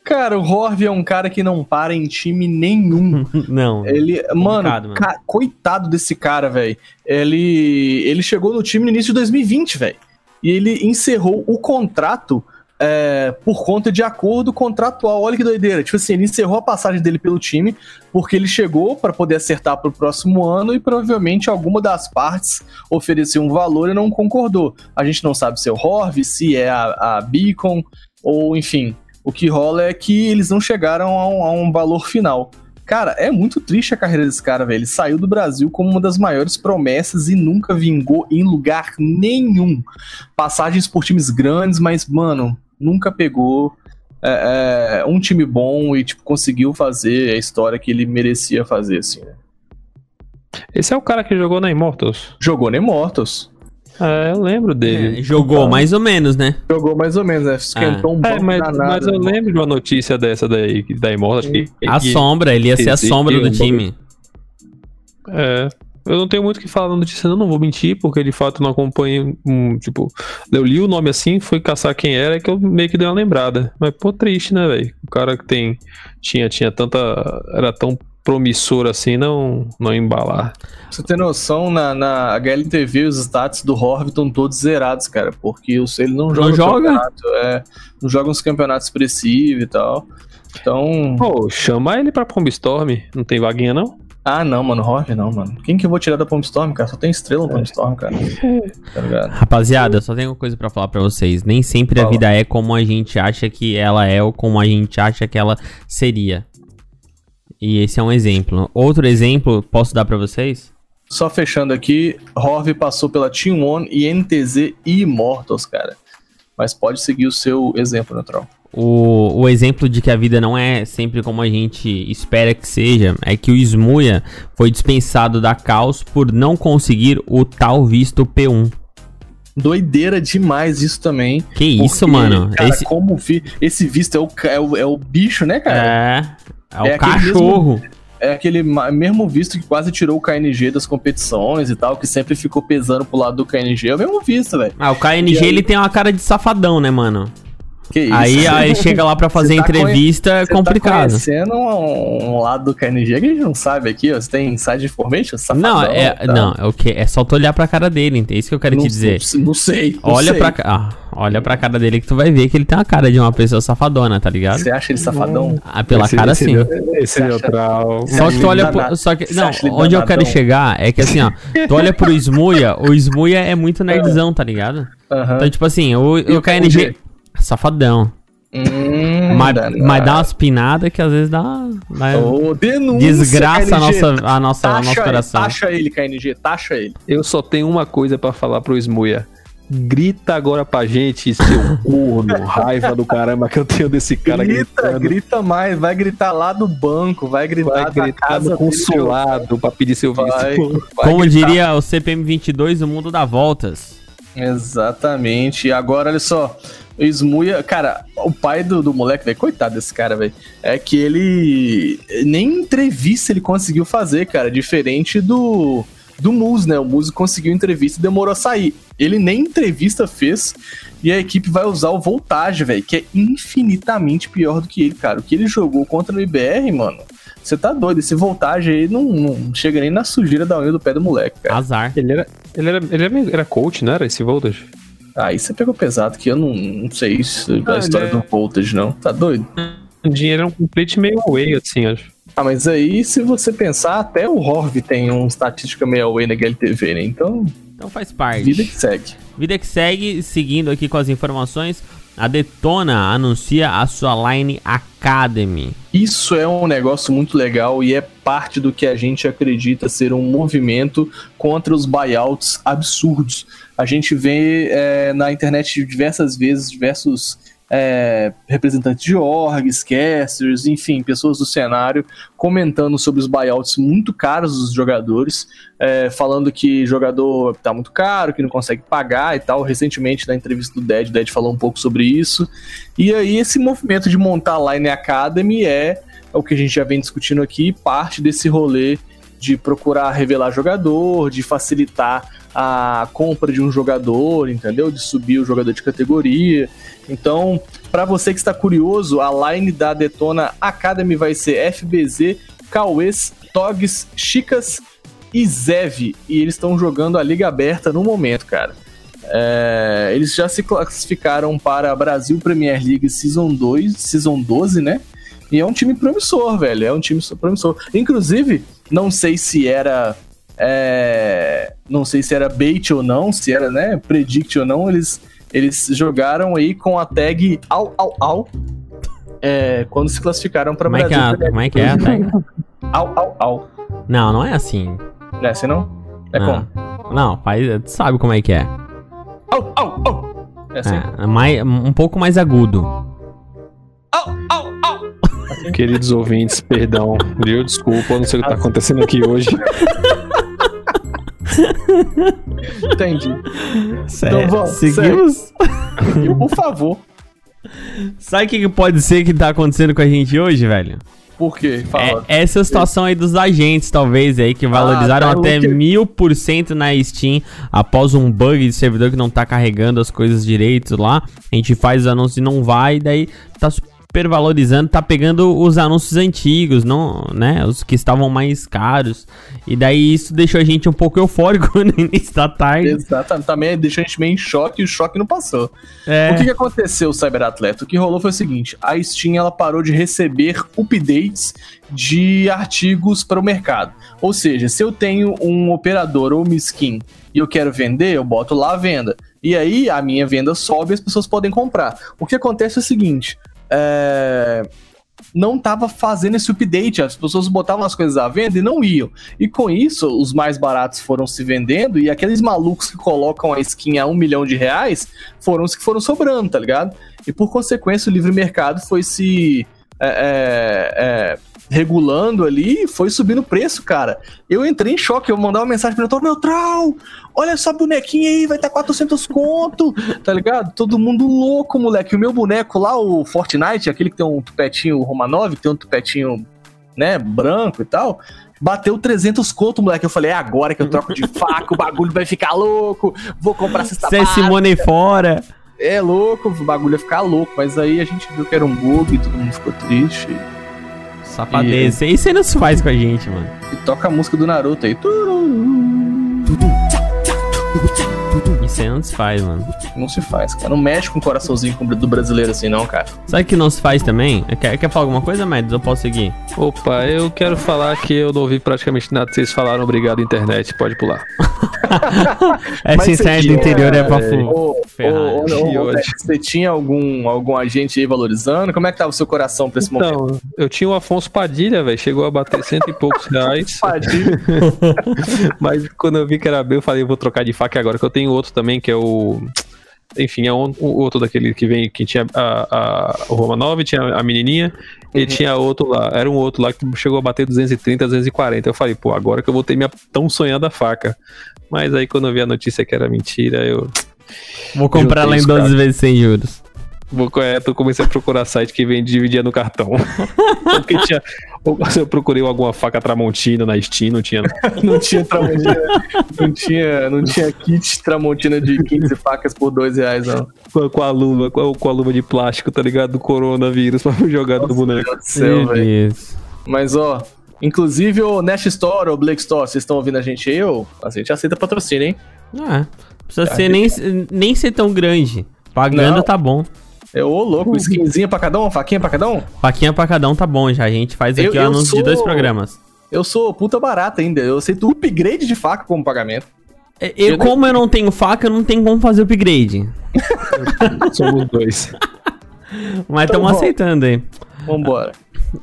Cara, o Horv é um cara que não para em time nenhum. não. Ele, mano, mano. Coitado desse cara, velho. Ele, ele chegou no time no início de 2020, velho. E ele encerrou o contrato é, por conta de acordo contratual. Olha que doideira. Tipo assim, ele encerrou a passagem dele pelo time porque ele chegou para poder acertar para o próximo ano e provavelmente alguma das partes ofereceu um valor e não concordou. A gente não sabe se é o Horv, se é a, a Beacon, ou enfim, O que rola é que eles não chegaram a um, a um valor final. Cara, é muito triste a carreira desse cara, velho. Ele saiu do Brasil como uma das maiores promessas e nunca vingou em lugar nenhum. Passagens por times grandes, mas, mano, nunca pegou é, é, um time bom e, tipo, conseguiu fazer a história que ele merecia fazer, assim, né? Esse é o cara que jogou na Immortals? Jogou na Immortals. É, eu lembro dele. É, jogou então, mais ou menos, né? Jogou mais ou menos, né? Esquentou ah. um pouco. É, mas, danado, mas eu lembro de uma notícia dessa daí, da Immortals. Que, a que, sombra, ele ia ser a sombra do time. É. Eu não tenho muito o que falar na notícia, não, não vou mentir, porque de fato não acompanho. Um, tipo, eu li o nome assim, fui caçar quem era, que eu meio que dei uma lembrada. Mas, pô, triste, né, velho? O cara que tem. Tinha, tinha tanta. Era tão promissor assim não, não embalar. Pra você ter noção, na, na HLTV os status do Horv estão todos zerados, cara, porque os, ele não joga não joga? É, não joga uns campeonatos expressivos e tal. Então. Pô, chama ele pra Storm não tem vaguinha não? Ah, não, mano, Horv não, mano. Quem que eu vou tirar da Storm cara? Só tem estrela no é. Storm cara. tá ligado? Rapaziada, eu só tenho uma coisa para falar para vocês. Nem sempre Fala. a vida é como a gente acha que ela é ou como a gente acha que ela seria. E esse é um exemplo. Outro exemplo, posso dar para vocês? Só fechando aqui, Horv passou pela Team One e NTZ e Immortals, cara. Mas pode seguir o seu exemplo, Neutral. O, o exemplo de que a vida não é sempre como a gente espera que seja é que o Smuia foi dispensado da Caos por não conseguir o tal visto P1 doideira demais isso também. Que isso, mano. Cara, esse... como vi... esse visto é o, é, o, é o bicho, né, cara? É. É, é o cachorro. Mesmo, é aquele mesmo visto que quase tirou o KNG das competições e tal, que sempre ficou pesando pro lado do KNG. É o mesmo visto, velho. Ah, o KNG aí... ele tem uma cara de safadão, né, mano? Que isso? Aí, aí chega lá pra fazer tá entrevista, é complicado. Tá conhecendo um, um, lado do KNG que a gente não sabe aqui, ó. Você tem inside information? Safadão, não, é, tá? não, é o que? É só tu olhar pra cara dele, é isso que eu quero não, te dizer. Não, não sei. Não olha sei. pra ah, olha pra cara dele que tu vai ver que ele tem uma cara de uma pessoa safadona, tá ligado? Você acha ele safadão? Ah, pela esse, cara esse, sim. Esse neutral. Só que tu olha pro, só que não, onde eu quero chegar é que assim, ó, tu olha pro Smuia, o Smuia é muito nerdzão, tá ligado? Então, tipo assim, o, o KNG safadão. Hum, mas, mas dá umas pinadas que às vezes dá. dá oh, denúncia, desgraça KNG. a nossa, a nossa, taxa, nosso coração. Taxa ele, KNG, taxa ele. Eu só tenho uma coisa para falar pro Smuia. Grita agora pra gente, seu corno, raiva do caramba que eu tenho desse cara Grita, gritando. grita mais, vai gritar lá do banco, vai gritar, vai gritar no consulado dele, pra pedir seu visto. Vai, vai Como gritar. diria o CPM 22, o mundo dá voltas. Exatamente. E agora, olha só, Smuia, cara, o pai do, do moleque, velho, coitado desse cara, velho, é que ele nem entrevista ele conseguiu fazer, cara, diferente do do Muse, né? O Muse conseguiu entrevista e demorou a sair. Ele nem entrevista fez e a equipe vai usar o Voltage, velho, que é infinitamente pior do que ele, cara. O que ele jogou contra o IBR, mano, você tá doido. Esse Voltage aí não, não, chega nem na sujeira da unha do pé do moleque, cara. Azar. Ele era, ele era, ele era, era coach, não era esse Voltage? Aí você pegou pesado, que eu não, não sei isso, ah, a história é... do Voltage, não. Tá doido? O dinheiro é um complete meio away, assim, acho. Ah, mas aí, se você pensar, até o Horv tem uma estatística meio away na GLTV, né? Então. Então faz parte. Vida que segue. Vida que segue, seguindo aqui com as informações. A Detona anuncia a sua Line Academy. Isso é um negócio muito legal e é parte do que a gente acredita ser um movimento contra os buyouts absurdos. A gente vê é, na internet diversas vezes diversos é, representantes de orgs, casters, enfim, pessoas do cenário comentando sobre os buyouts muito caros dos jogadores, é, falando que jogador tá muito caro, que não consegue pagar e tal. Recentemente, na entrevista do Dead, o Dead falou um pouco sobre isso. E aí, esse movimento de montar a Line Academy é, é o que a gente já vem discutindo aqui, parte desse rolê de procurar revelar jogador, de facilitar a compra de um jogador, entendeu? De subir o jogador de categoria. Então, para você que está curioso, a line da Detona Academy vai ser FBZ, Cauês, Togs, Chicas e Zev. E eles estão jogando a Liga Aberta no momento, cara. É, eles já se classificaram para a Brasil Premier League Season 2, Season 12, né? E é um time promissor, velho. É um time promissor. Inclusive, não sei se era. É, não sei se era bait ou não, se era, né, predict ou não, eles, eles jogaram aí com a tag au au au é, quando se classificaram para Como é que é? Como é que é? Tá? Au, au, au. Não, não é assim. Não é assim não? É não. como? Não, faz, tu sabe como é que é. Au, au, au. É assim? É, mais, um pouco mais agudo. Queridos ouvintes, perdão, viu? Desculpa, eu não sei o que tá acontecendo aqui hoje. Entendi. Sério, vamos, seguimos. E, por favor. Sabe o que, que pode ser que tá acontecendo com a gente hoje, velho? Por quê? Fala. É, essa situação aí dos agentes, talvez, aí, que valorizaram tá, o até mil por cento na Steam após um bug de servidor que não tá carregando as coisas direito lá. A gente faz os anúncios e não vai, daí tá super valorizando, tá pegando os anúncios antigos, não, né? Os que estavam mais caros. E daí isso deixou a gente um pouco eufórico no início da tarde. Exatamente. Também deixou a gente meio em choque e o choque não passou. É. O que, que aconteceu, Cyberatleta? O que rolou foi o seguinte: a Steam ela parou de receber updates de artigos para o mercado. Ou seja, se eu tenho um operador ou uma skin e eu quero vender, eu boto lá a venda. E aí a minha venda sobe e as pessoas podem comprar. O que acontece é o seguinte: é, não tava fazendo esse update, as pessoas botavam as coisas à venda e não iam. E com isso, os mais baratos foram se vendendo e aqueles malucos que colocam a skin a um milhão de reais foram os que foram sobrando, tá ligado? E por consequência, o livre mercado foi se é, é, é, regulando ali foi subindo o preço, cara. Eu entrei em choque, eu mandava uma mensagem pro meu Neutral, olha essa bonequinha aí, vai estar 400 conto, tá ligado? Todo mundo louco, moleque. O meu boneco lá, o Fortnite, aquele que tem um tupetinho Romanov, que tem um tupetinho, né, branco e tal, bateu 300 conto, moleque. Eu falei, é agora que eu troco de faca, o bagulho vai ficar louco, vou comprar cesta Cê Simone fora. É louco, o bagulho ia ficar louco, mas aí a gente viu que era um bug, todo mundo ficou triste. Safadeza. Isso aí não se faz com a gente, mano. E toca a música do Naruto aí. Isso aí não se faz, mano. Não se faz, cara. Não mexe com o coraçãozinho do brasileiro assim, não, cara. Sabe o que não se faz também? Quer, quer falar alguma coisa, Mads? Eu posso seguir? Opa, eu quero falar que eu não ouvi praticamente nada que vocês falaram. Obrigado, internet. Pode pular. Essa Mas você internet do interior é pra fu- Ô, Você tinha algum, algum agente aí valorizando? Como é que tava o seu coração pra esse momento? Então, eu tinha o Afonso Padilha, velho. Chegou a bater cento e poucos reais. Padilha. Mas quando eu vi que era meu, eu falei, eu vou trocar de faca agora, que eu tenho outro também, que é o. Enfim, é um, o outro daquele que vem, que tinha a, a, o Romanov, tinha a menininha, e tinha outro lá. Era um outro lá que chegou a bater 230, 240. Eu falei, pô, agora que eu vou ter minha tão sonhada faca. Mas aí quando eu vi a notícia que era mentira, eu. Vou comprar lá em Juntei os 12 vezes sem juros. Vou, é, eu comecei a procurar site que vende dividia no cartão. Porque tinha. Eu procurei alguma faca Tramontina na Steam, não tinha. Não tinha Tramontina. não, tinha, não tinha kit Tramontina de 15 facas por 2 reais, não. Com a, com a luva, com a, com a luva de plástico, tá ligado? Do coronavírus pra jogar no Meu boneco. Deus do céu, Meu velho. Mas, ó, inclusive o Nash Store ou Blake Store, vocês estão ouvindo a gente aí? Ou a gente aceita patrocínio, hein? Ah, precisa ser nem, nem ser tão grande. Pagando Não. tá bom. É ô louco, skinzinha pra cada um, faquinha pra cada um? Faquinha pra cada um tá bom já. A gente faz Eu- aqui o eu anúncio de sou- dois programas. Eu sou puta barata ainda, eu aceito upgrade de faca como pagamento. É, Eu, Eu- como eu não tenho faca, eu não tenho como fazer upgrade. Somos dois. Mas Então estamos vamos. aceitando aí. Vambora.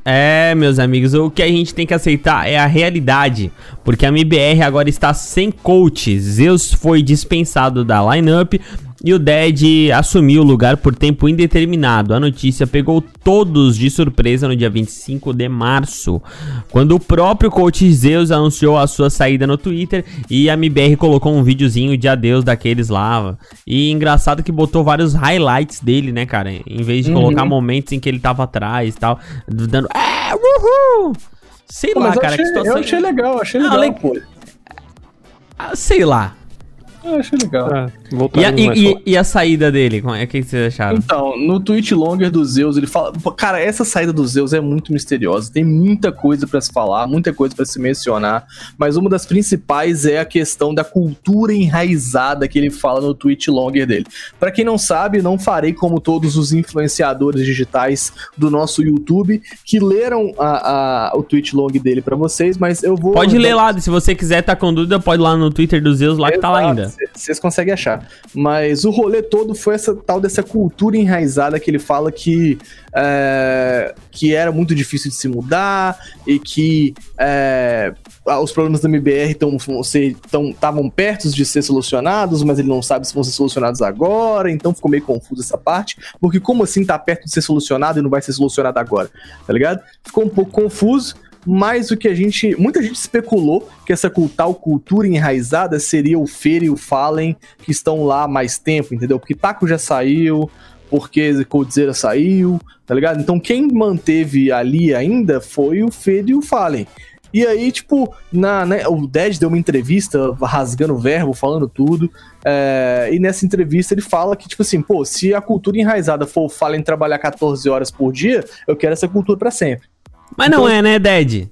É, meus amigos, o que a gente tem que aceitar é a realidade, porque a MBR agora está sem coach. Zeus foi dispensado da lineup e o Dead assumiu o lugar por tempo indeterminado. A notícia pegou todos de surpresa no dia 25 de março, quando o próprio coach Zeus anunciou a sua saída no Twitter e a MBR colocou um videozinho de adeus daqueles lá. E engraçado que botou vários highlights dele, né, cara? Em vez de Uhum. colocar momentos em que ele tava atrás e tal, dando. É, uhul! Sei Pô, lá, cara, achei, que situação. eu achei legal, achei legal, le- pô. Ah, sei lá. Eu achei legal. Ah, E a, e- e- e a saída dele? como é- O que que vocês acharam? Então, no tweet longer do Zeus, ele fala. Cara, essa saída do Zeus é muito misteriosa. Tem muita coisa pra se falar, muita coisa pra se mencionar. Mas uma das principais é a questão da cultura enraizada que ele fala no tweet longer dele. Pra quem não sabe, não farei como todos os influenciadores digitais do nosso YouTube que leram a, a- o tweet long dele pra vocês, mas eu vou. Pode ler lá, se você quiser tá com dúvida, pode ir lá no Twitter do Zeus lá que tá lá Exato. ainda. Vocês conseguem achar. Mas o rolê todo foi essa tal dessa cultura enraizada que ele fala que, é, que era muito difícil de se mudar e que é, os problemas da MBR estavam perto de ser solucionados, mas ele não sabe se vão ser solucionados agora, então ficou meio confuso essa parte, porque como assim tá perto de ser solucionado e não vai ser solucionado agora, tá ligado? Ficou um pouco confuso, mais do que a gente. Muita gente especulou que essa tal cultura enraizada seria o Feira e o Fallen que estão lá há mais tempo, entendeu? Porque Taco já saiu, porque Coldzera saiu, tá ligado? Então quem manteve ali ainda foi o Feira e o Fallen. E aí, tipo, na, né, o Dead deu uma entrevista rasgando o verbo, falando tudo. É, e nessa entrevista ele fala que, tipo assim, pô, se a cultura enraizada for o Fallen trabalhar 14 horas por dia, eu quero essa cultura para sempre. Mas não então, é, né, Dead?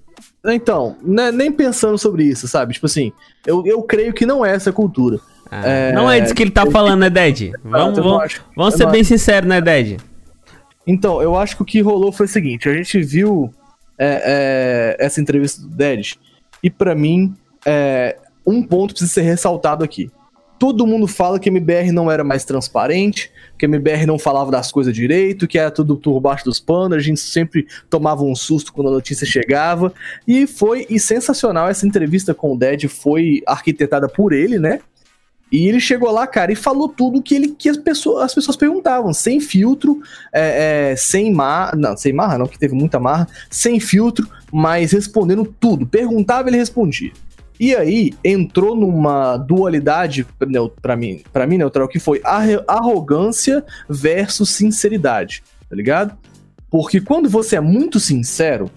Então, né, nem pensando sobre isso, sabe? Tipo assim, eu, eu creio que não é essa cultura. Ah, é, não é disso que ele tá falando, né, Dead? Vamos, vamos, vamos ser bem sinceros, né, Dead? Então, eu acho que o que rolou foi o seguinte: a gente viu é, é, essa entrevista do Dead, e para mim, é, um ponto precisa ser ressaltado aqui. Todo mundo fala que MBR não era mais transparente, que MBR não falava das coisas direito, que era tudo por baixo dos panos, a gente sempre tomava um susto quando a notícia chegava. E foi e sensacional essa entrevista com o Dead, foi arquitetada por ele, né? E ele chegou lá, cara, e falou tudo que ele que as pessoas, as pessoas perguntavam, sem filtro, é, é, sem marra, não, sem marra não, que teve muita marra, sem filtro, mas respondendo tudo. Perguntava, ele respondia. E aí entrou numa dualidade para mim, para mim neutral que foi arrogância versus sinceridade, tá ligado? Porque quando você é muito sincero,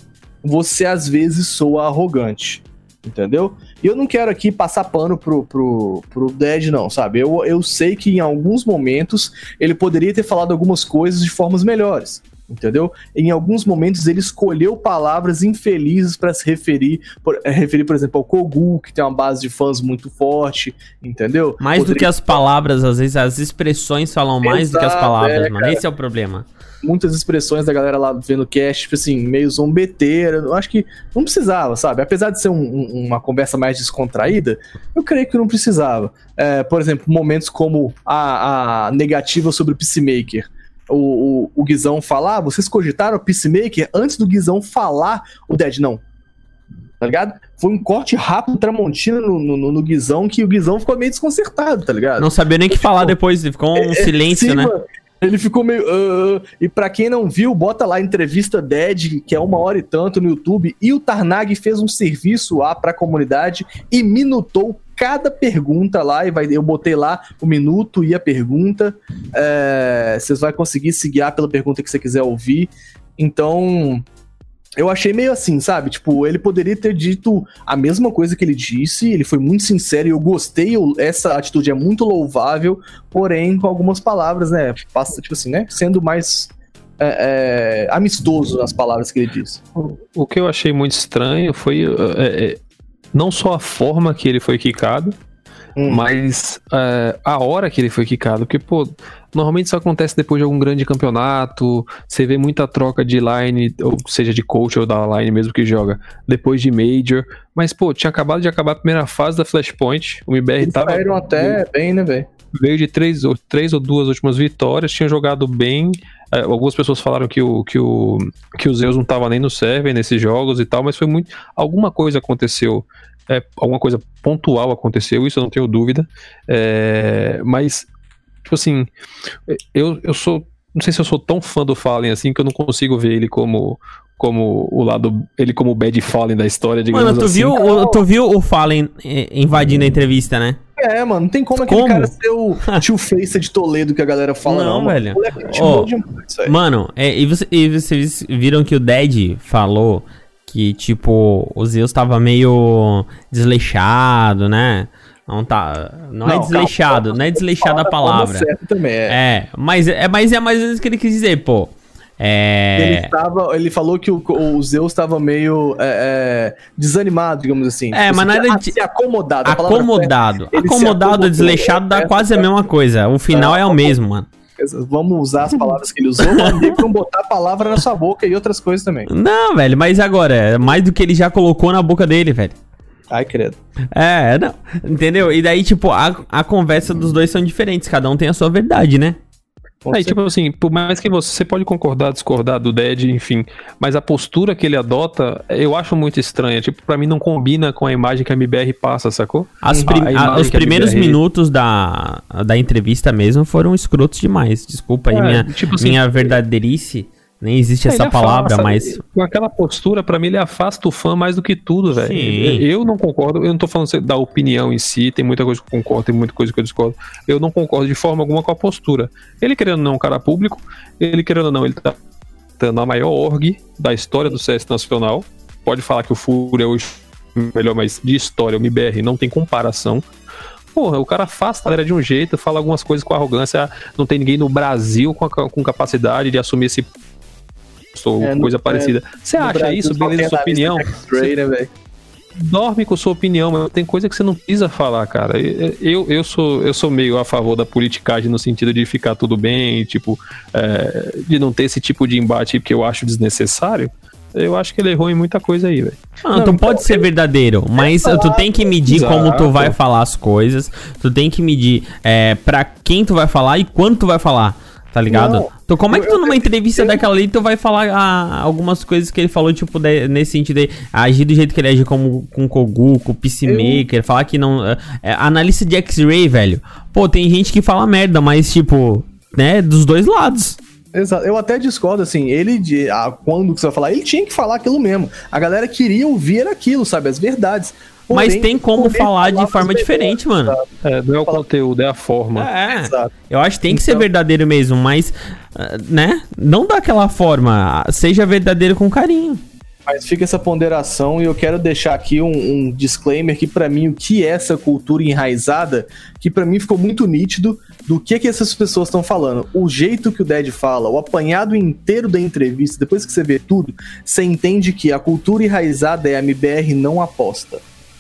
você às vezes soa arrogante, entendeu? E eu não quero aqui passar pano pro, pro, pro Dead, não, sabe? Eu, eu sei que em alguns momentos ele poderia ter falado algumas coisas de formas melhores entendeu? Em alguns momentos ele escolheu palavras infelizes para se referir, por, é, referir, por exemplo, ao Kogu, que tem uma base de fãs muito forte, entendeu? Mais Poderia... do que as palavras, às vezes as expressões falam mais Exato, do que as palavras, é, mano. Esse é o problema. Muitas expressões da galera lá vendo cast, tipo assim, meio zombeteira. Eu acho que não precisava, sabe? Apesar de ser um, um, uma conversa mais descontraída, eu creio que não precisava. É, por exemplo, momentos como a, a negativa sobre o Peacemaker o, o, o Guizão falar, vocês cogitaram o Peacemaker antes do Guizão falar o Dead, não. Tá ligado? Foi um corte rápido Tramontina no, no, no, Guizão que o Guizão ficou meio desconcertado, tá ligado? Não sabia nem o que falar depois, ficou um é, é silêncio, sim, né? Mano, ele ficou meio. Uh, e para quem não viu, bota lá entrevista Dead, que é uma hora e tanto no YouTube. E o Tarnag fez um serviço lá pra comunidade e minutou cada pergunta lá. E vai, eu botei lá o minuto e a pergunta. É, vocês vão conseguir se guiar pela pergunta que você quiser ouvir. Então, eu achei meio assim, sabe? Tipo, ele poderia ter dito a mesma coisa que ele disse, ele foi muito sincero e eu gostei, eu, essa atitude é muito louvável, porém com algumas palavras, né? Passa, tipo assim, né? Sendo mais é, é, amistoso nas palavras que ele disse. O, que eu achei muito estranho foi é, é não só a forma que ele foi quicado, Hum. Mas é, a hora que ele foi quicado, porque, pô, normalmente isso acontece depois de algum grande campeonato, você vê muita troca de line, ou seja, de coach ou da line mesmo que joga, depois de Major. Mas, pô, tinha acabado de acabar a primeira fase da Flashpoint, o MBR Eles tava. Saíram até bem, né, velho? Veio de três ou, três ou duas últimas vitórias, tinha jogado bem. É, algumas pessoas falaram que o, que o, que o Zeus não tava nem no server nesses jogos e tal, mas foi muito. Alguma coisa aconteceu é, alguma coisa pontual aconteceu, isso eu não tenho dúvida. É, mas, tipo assim, eu, eu sou. Não sei se eu sou tão fã do Fallen assim que eu não consigo ver ele como como o lado ele como o bad Fallen da história, digamos mano, tu assim. Viu, o, tu viu o Fallen eh, invadindo a entrevista, né? É, mano, não tem como aquele como? cara ser o tio Face de Toledo que a galera fala, não, não velho. Oh, mano, é, e, você, e vocês viram que o Dead falou que, tipo, o Zeus tava meio desleixado, né? Não tá. Não, é não é desleixado, calma, não é desleixado a palavra. Também, é. é, mas é, mas é mais ou menos o que ele quis dizer, pô. É... Ele, tava, ele falou que o, o Zeus estava meio é, é, desanimado, digamos assim. É, tipo, mas nada de. Se acomodado. Acomodado. Acomodado, desleixado dá quase a mesma coisa. O final é, é o mesmo, mano. Vamos usar as palavras que ele usou, mandei pra não botar a palavra na sua boca e outras coisas também. Não, velho, mas agora, é mais do que ele já colocou na boca dele, velho. Ai, credo. É, não. Entendeu? E daí, tipo, a, a conversa dos dois são diferentes. Cada um tem a sua verdade, né? Aí, tipo assim, por mais que você, você pode concordar, discordar do Dead, enfim, mas a postura que ele adota, eu acho muito estranha. Tipo, pra mim não combina com a imagem que a MBR passa, sacou? As prim a, os primeiros MBR... minutos da, da entrevista mesmo foram escrotos demais. Desculpa aí, é, minha, tipo assim, minha verdadeirice. Nem existe é, essa palavra, afasta, mas. Com aquela postura, para mim, ele afasta o fã mais do que tudo, velho. Eu não concordo, eu não tô falando da opinião em si, tem muita coisa que eu concordo, tem muita coisa que eu discordo. Eu não concordo de forma alguma com a postura. Ele querendo ou não, um cara público, ele querendo ou não, ele tá dando a maior org da história do CS Nacional. Pode falar que o Fúria é hoje melhor, mas de história, o MBR não tem comparação. Porra, o cara afasta a galera de um jeito, fala algumas coisas com arrogância. Não tem ninguém no Brasil com, a, com capacidade de assumir esse ou é, coisa no, parecida. Você acha Brasil, isso? Beleza, sua opinião? né, dorme com sua opinião, mas tem coisa que você não precisa falar, cara. Eu, eu, sou, eu sou meio a favor da politicagem no sentido de ficar tudo bem, tipo, é, de não ter esse tipo de embate que eu acho desnecessário. Eu acho que ele errou em muita coisa aí, velho. Ah, não, tu pode ser verdadeiro, mas falar, tu tem que medir exato. como tu vai falar as coisas. Tu tem que medir é, pra quem tu vai falar e quanto tu vai falar. Tá ligado? Não, então, como é que tu numa entrevista daquela ali, tu vai falar ah, algumas coisas que ele falou, tipo, de, nesse sentido aí, agir do jeito que ele age como com Kogu, com Peacemaker, eu... falar que não. É, é, analista de X-Ray, velho. Pô, tem gente que fala merda, mas, tipo, né, dos dois lados. Exato. Eu até discordo, assim, ele, de, ah, quando você vai falar, ele tinha que falar aquilo mesmo. A galera queria ouvir aquilo, sabe? As verdades. Porém, Mas tem como falar de forma diferente, mano. É, não é o conteúdo, é a forma. É, Exato. eu acho que tem que então... ser verdadeiro mesmo, mas, ah, né? Não daquela forma. Seja verdadeiro com carinho. Mas fica essa ponderação e eu quero deixar aqui um, um disclaimer que para mim o que é essa cultura enraizada, que para mim ficou muito nítido do que que essas pessoas estão falando. O jeito que o Ded fala, o apanhado inteiro da entrevista, depois que você vê tudo, você entende que a cultura enraizada é a MBR não aposta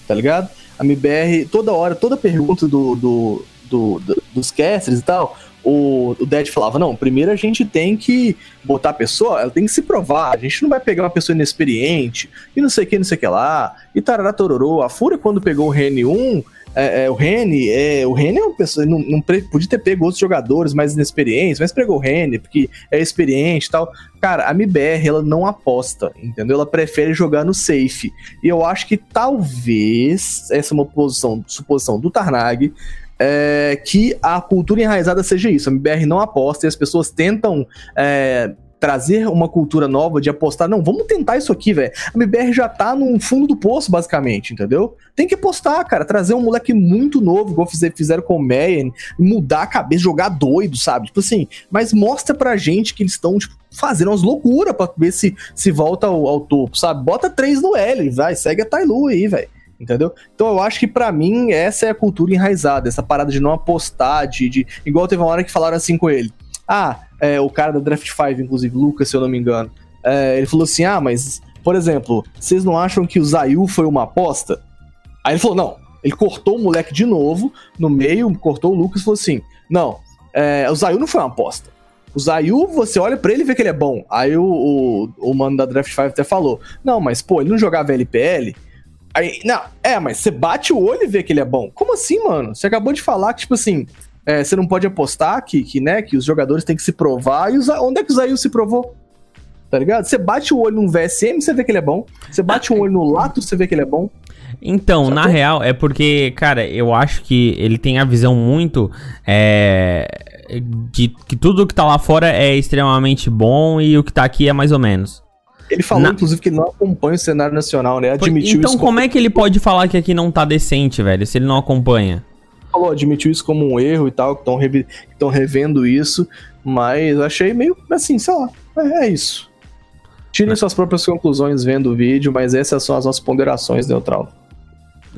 tá ligado? A MBR, toda hora, toda pergunta do, do, do, do dos casters e tal, o, o Dead falava, não, primeiro a gente tem que botar a pessoa, ela tem que se provar, a gente não vai pegar uma pessoa inexperiente, e não sei o que, não sei o que lá, e tarará tororô. A Fúria, quando pegou o RN1, é, é, o Rene, é, o Rene é uma pessoa, não, não podia ter pego outros jogadores mais inexperientes, mas pegou o Rene, porque é experiente e tal. Cara, a MBR, ela não aposta, entendeu? Ela prefere jogar no safe. E eu acho que talvez, essa é uma posição, suposição do Tarnag, é, que a cultura enraizada seja isso. A MBR não aposta e as pessoas tentam é, trazer uma cultura nova de apostar. Não, vamos tentar isso aqui, velho. A MBR já tá no fundo do poço, basicamente, entendeu? Tem que apostar, cara. Trazer um moleque muito novo, igual fizeram com o Meyer, mudar a cabeça, jogar doido, sabe? Tipo assim, mas mostra pra gente que eles estão, tipo, fazendo umas loucuras pra ver se, se volta ao, ao topo, sabe? Bota três no L, vai, segue a Tailu aí, velho entendeu? Então eu acho que para mim essa é a cultura enraizada, essa parada de não apostar, de, de, igual teve uma hora que falaram assim com ele. Ah, é, o cara da Draft 5, inclusive, Lucas, se eu não me engano, é, ele falou assim: ah, mas, por exemplo, vocês não acham que o Zayu foi uma aposta? Aí ele falou: não. Ele cortou o moleque de novo, no meio, cortou o Lucas e falou assim: não, é, o Zayu não foi uma aposta. O Zayu, você olha para ele e vê que ele é bom. Aí o, o, o mano da Draft 5 até falou: não, mas pô, ele não jogava LPL. Aí, não, é, mas você bate o olho e vê que ele é bom. Como assim, mano? Você acabou de falar que, tipo assim, é, você não pode apostar que, que, né, que os jogadores têm que se provar. E os, onde é que o Zayu se provou? Tá ligado? Você bate o olho num VSM, você vê que ele é bom. Você bate o olho no Lato, você vê que ele é bom. Então, na real, é porque, cara, eu acho que ele tem a visão muito é, de que tudo que tá lá fora é extremamente bom e o que tá aqui é mais ou menos. Ele falou, na... inclusive, que não acompanha o cenário nacional, né? Admitiu então, como é que ele pode falar que aqui não tá decente, velho, se ele não acompanha? Falou, admitiu isso como um erro e tal, que estão revendo isso, mas achei meio assim, sei lá, é, é isso. Tirem é. suas próprias conclusões vendo o vídeo, mas essas são as nossas ponderações, Neutral.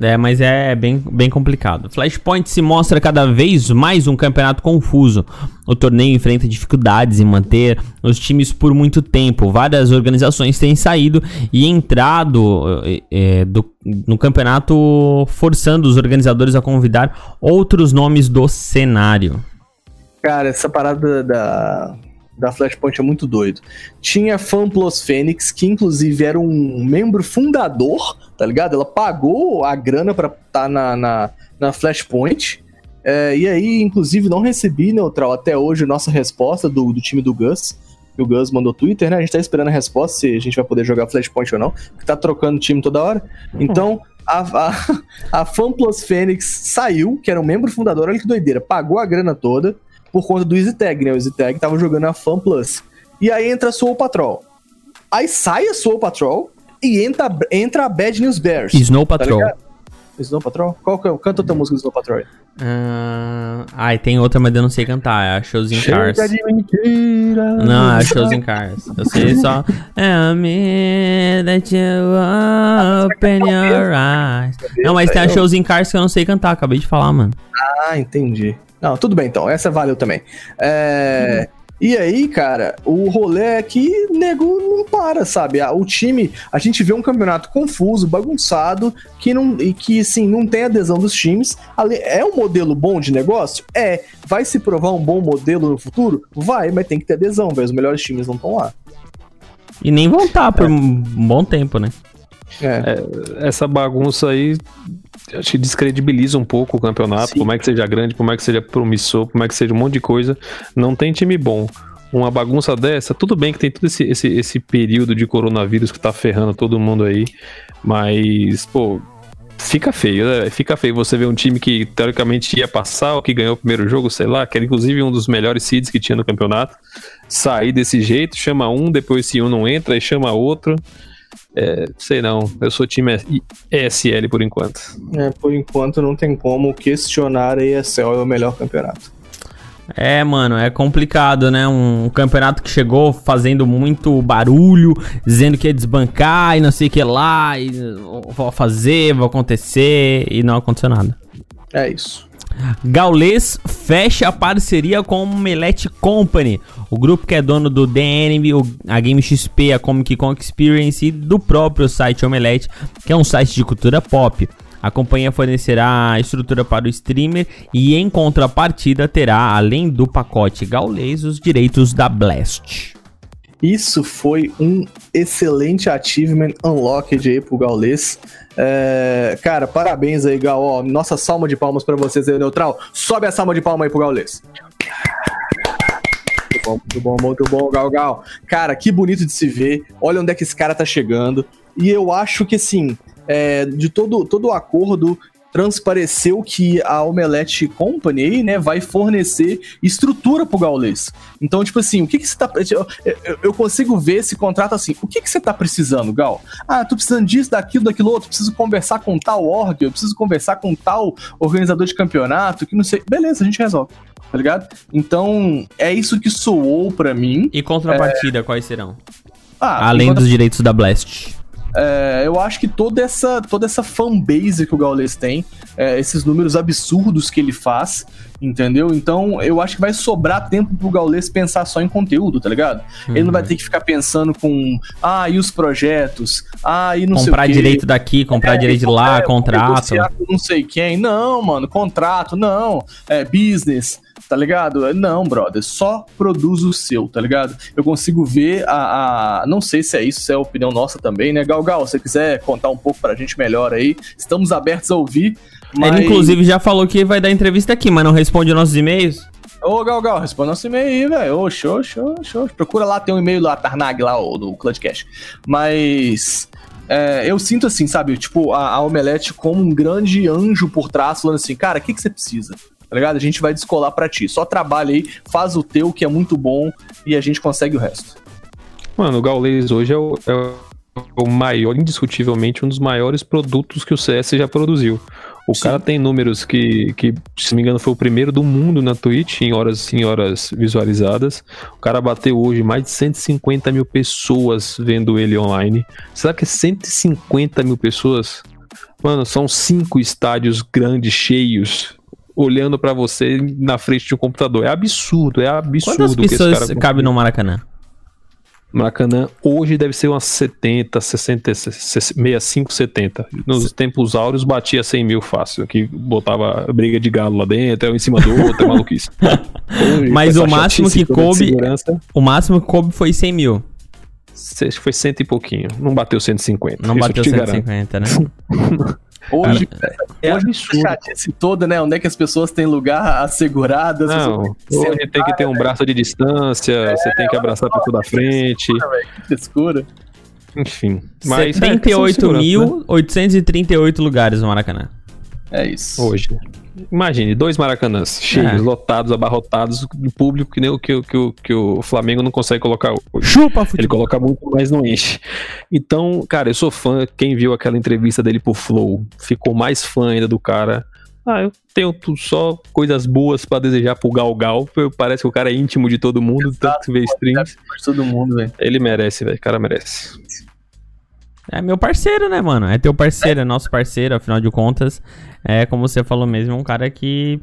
É, mas é bem, bem complicado. Flashpoint se mostra cada vez mais um campeonato confuso. O torneio enfrenta dificuldades em manter os times por muito tempo. Várias organizações têm saído e entrado é, do, no campeonato, forçando os organizadores a convidar outros nomes do cenário. Cara, essa parada da, da Flashpoint é muito doido. Tinha Fan Plus Fênix, que inclusive era um membro fundador, tá ligado? Ela pagou a grana pra estar tá na, na, na Flashpoint. É, e aí, inclusive, não recebi, Neutral, até hoje, nossa resposta do, do time do Gus. Que o Gus mandou Twitter, né? A gente tá esperando a resposta se a gente vai poder jogar Flashpoint ou não. Que tá trocando time toda hora. Então, a, a, a Fan Plus Fênix saiu, que era um membro fundador, olha que doideira, pagou a grana toda por conta do Easy Tag, né? O Easy Tag tava jogando a Fan Plus. E aí entra a Soul Patrol. Aí sai a Soul Patrol e entra, entra a Bad News Bears. Snow tá Patrol. Tá Snow Patrol? Qual que é? Canta outra música do Snow Patrol. Uh, ai, tem outra, mas eu não sei cantar. É a Shows in Cars. Não, é a Shows in Cars. Eu sei só. É me that you open your eyes. Não, mas tem a Shows in Cars que eu não sei cantar. Acabei de falar, mano. Ah, entendi. Não, tudo bem então. Essa valeu também. É. Hum. E aí, cara, o rolê é que nego não para, sabe? O time, a gente vê um campeonato confuso, bagunçado, que não e que sim, não tem adesão dos times. É um modelo bom de negócio? É. Vai se provar um bom modelo no futuro? Vai, mas tem que ter adesão, velho. Os melhores times não estão lá. E nem vão estar tá por é. um bom tempo, né? É. é. essa bagunça aí acho que descredibiliza um pouco o campeonato, Sim. por mais que seja grande, por mais que seja promissor, por mais que seja um monte de coisa, não tem time bom. Uma bagunça dessa, tudo bem que tem todo esse, esse, esse período de coronavírus que tá ferrando todo mundo aí, mas, pô, fica feio, né? Fica feio você ver um time que teoricamente ia passar, ou que ganhou o primeiro jogo, sei lá, que era inclusive um dos melhores seeds que tinha no campeonato, sair desse jeito, chama um, depois se um não entra, e chama outro. É, sei não, eu sou time ESL por enquanto. É, por enquanto não tem como questionar a ESL é o melhor campeonato. É, mano, é complicado, né? Um campeonato que chegou fazendo muito barulho, dizendo que ia desbancar e não sei o que lá, e vou fazer, vou acontecer, e não aconteceu nada. É isso. Gaules fecha a parceria com o Melete Company, o grupo que é dono do DNB, a Game XP, a Comic Con Experience e do próprio site Omelete, que é um site de cultura pop. A companhia fornecerá a estrutura para o streamer e, em contrapartida, terá, além do pacote Gaules, os direitos da Blast. Isso foi um excelente achievement unlocked aí pro Gaules. É, cara, parabéns aí, Gal. Ó, nossa salva de palmas para vocês aí, Neutral. Sobe a salva de palmas aí pro Gaules. Muito bom, muito bom, muito bom, Gal Gal. Cara, que bonito de se ver. Olha onde é que esse cara tá chegando. E eu acho que, assim, é, de todo, todo o acordo, transpareceu que a Omelette Company né, vai fornecer estrutura pro Gaules. Então, tipo assim, o que que você tá. Eu, eu, consigo ver esse contrato assim. O que que você tá precisando, Gal? Ah, tô precisando disso, daquilo, daquilo outro. Preciso conversar com tal org, eu preciso conversar com tal organizador de campeonato, que não sei. Beleza, a gente resolve. Tá ligado? Então, é isso que soou para mim. E contrapartida, é... quais serão? Ah, Além contra... dos direitos da Blast. É, eu acho que toda essa, toda essa fanbase que o Gaules tem, é, esses números absurdos que ele faz, entendeu? Então eu acho que vai sobrar tempo pro Gaules pensar só em conteúdo, tá ligado? Uhum. Ele não vai ter que ficar pensando com, ah, e os projetos? Ah, e não comprar sei o quê. direito daqui, comprar é, direito de lá, é, contrato. Não sei quem. Não, mano, contrato, não. É business tá ligado? Não, brother, só produz o seu, tá ligado? Eu consigo ver a, a, Não sei se é isso, se é a opinião nossa também, né? Gal Gal, se você quiser contar um pouco pra gente melhor aí, estamos abertos a ouvir. Mas... Ele, inclusive, já falou que vai dar entrevista aqui, mas não responde nossos e-mails. Ô, Gal Gal, responde nosso e-mail aí, velho. Ô, show, show, show. Procura lá, tem um e-mail lá, Tarnag, lá, do Clutchcast. Mas. É, eu sinto assim, sabe? Tipo, a, a Omelete como um grande anjo por trás, falando assim, cara, o que, que você precisa? Tá ligado? A gente vai descolar para ti. Só trabalha aí, faz o teu, que é muito bom, e a gente consegue o resto. Mano, o Gaules hoje é o, é o maior, indiscutivelmente, um dos maiores produtos que o CS já produziu. O Sim. cara tem números que, que, se não me engano, foi o primeiro do mundo na Twitch em horas, em horas visualizadas. O cara bateu hoje mais de 150 mil pessoas vendo ele online. Será que é 150 mil pessoas? Mano, são cinco estádios grandes, cheios olhando para você na frente de um computador. É absurdo, é absurdo. Quantas pessoas cabe no Maracanã? Maracanã hoje deve ser umas 70, 60, 65, 70. Nos tempos áureos batia 100 mil fácil, que botava briga de galo lá dentro, um em cima do outro, é maluquice. Hoje, Mas o máximo que coube, o máximo que coube foi 100 mil. Foi cento e pouquinho. Não bateu 150. Não bateu 150, garanto. né? Hoje, é, é hoje a chatice toda, né? Onde é que as pessoas têm lugar assegurado? Não, hoje tem que ter um braço de distância, é, você tem que abraçar a pessoa da frente. Que frescura. Enfim. Mas 78.838 né? lugares no Maracanã. É isso. Hoje. Imagine, dois maracanãs cheios, é. lotados, abarrotados, de público que nem o que, que, que o Flamengo não consegue colocar hoje. Chupa, futebol. Ele coloca muito, mas não enche. Então, cara, eu sou fã. Quem viu aquela entrevista dele pro Flow ficou mais fã ainda do cara. Ah, eu tenho só coisas boas para desejar pro Gal Gal. Parece que o cara é íntimo de todo mundo, Exato, tanto que vê streams. Todo mundo, velho. Ele merece, velho. O cara merece. É meu parceiro, né, mano? É teu parceiro, é nosso parceiro, afinal de contas. É, como você falou mesmo, um cara que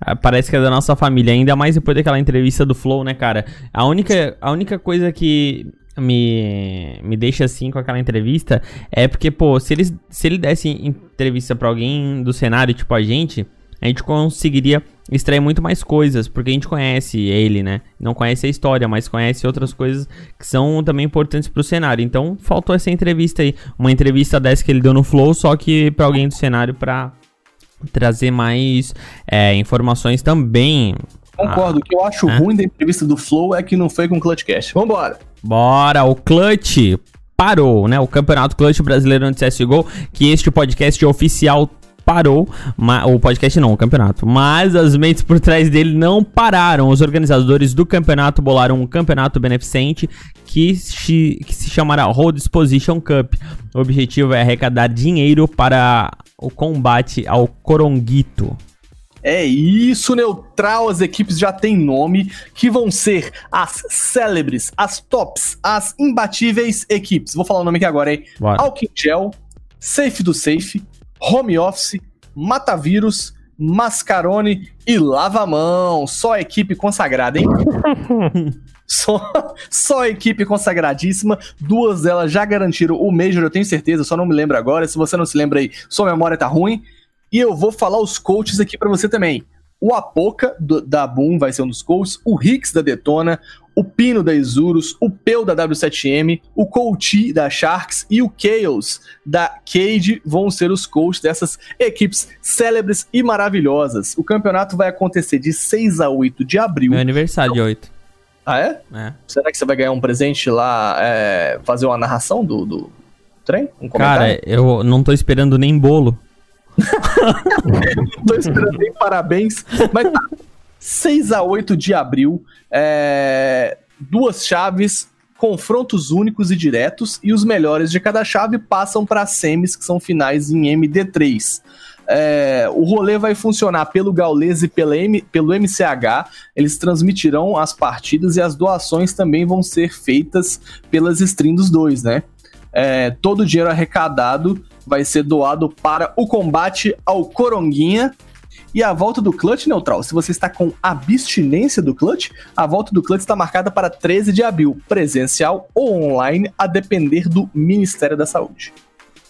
ah, parece que é da nossa família. Ainda mais depois daquela entrevista do Flow, né, cara? A única, a única coisa que me, me deixa assim com aquela entrevista é porque, pô, se, eles, se ele desse entrevista pra alguém do cenário, tipo a gente, a gente conseguiria extrair muito mais coisas, porque a gente conhece ele, né? Não conhece a história, mas conhece outras coisas que são também importantes pro cenário. Então, faltou essa entrevista aí, uma entrevista dessa que ele deu no Flow, só que para alguém do cenário para trazer mais é, informações também. Concordo, ah, o que eu acho é? ruim da entrevista do Flow é que não foi com o Clutchcast. Vambora! Bora, o Clutch parou, né? O Campeonato Clutch Brasileiro de CSGO, que este podcast oficial parou, o podcast não, o campeonato. Mas as mentes por trás dele não pararam. Os organizadores do campeonato bolaram um campeonato beneficente que se, que se chamará Road Exposition Cup. O objetivo é arrecadar dinheiro para o combate ao coronguito. É isso, neutral. As equipes já têm nome, que vão ser as célebres, as tops, as imbatíveis equipes. Vou falar o nome aqui agora, hein? Alkin Gel, Safe do Safe, home office, matavírus, mascarone e lava-mão. Só equipe consagrada, hein? Só, só equipe consagradíssima. Duas delas já garantiram o Major, eu tenho certeza, só não me lembro agora. Se você não se lembra aí, sua memória tá ruim. E eu vou falar os coaches aqui para você também. O Apoca do, da Boom vai ser um dos coaches, o Rix da Detona, o Pino da Isurus, o Peu da W7M, o Couti da Sharks e o Chaos da Cade vão ser os coaches dessas equipes célebres e maravilhosas. O campeonato vai acontecer de 6 a 8 de abril. Meu aniversário de 8. Ah, é? É. Será que você vai ganhar um presente lá, é, fazer uma narração do, do trem? Um Cara, eu não tô esperando nem bolo. não tô esperando nem parabéns. Mas tá. 6 a 8 de abril, é, duas chaves, confrontos únicos e diretos, e os melhores de cada chave passam para semis, que são finais em MD3. É, o rolê vai funcionar pelo Gaules e pela M, pelo MCH. Eles transmitirão as partidas e as doações também vão ser feitas pelas streams dos dois, né? É, todo o dinheiro arrecadado vai ser doado para o combate ao Coronguinha, e a volta do clutch neutral, se você está com abstinência do clutch, a volta do clutch está marcada para 13 de abril, presencial ou online, a depender do Ministério da Saúde.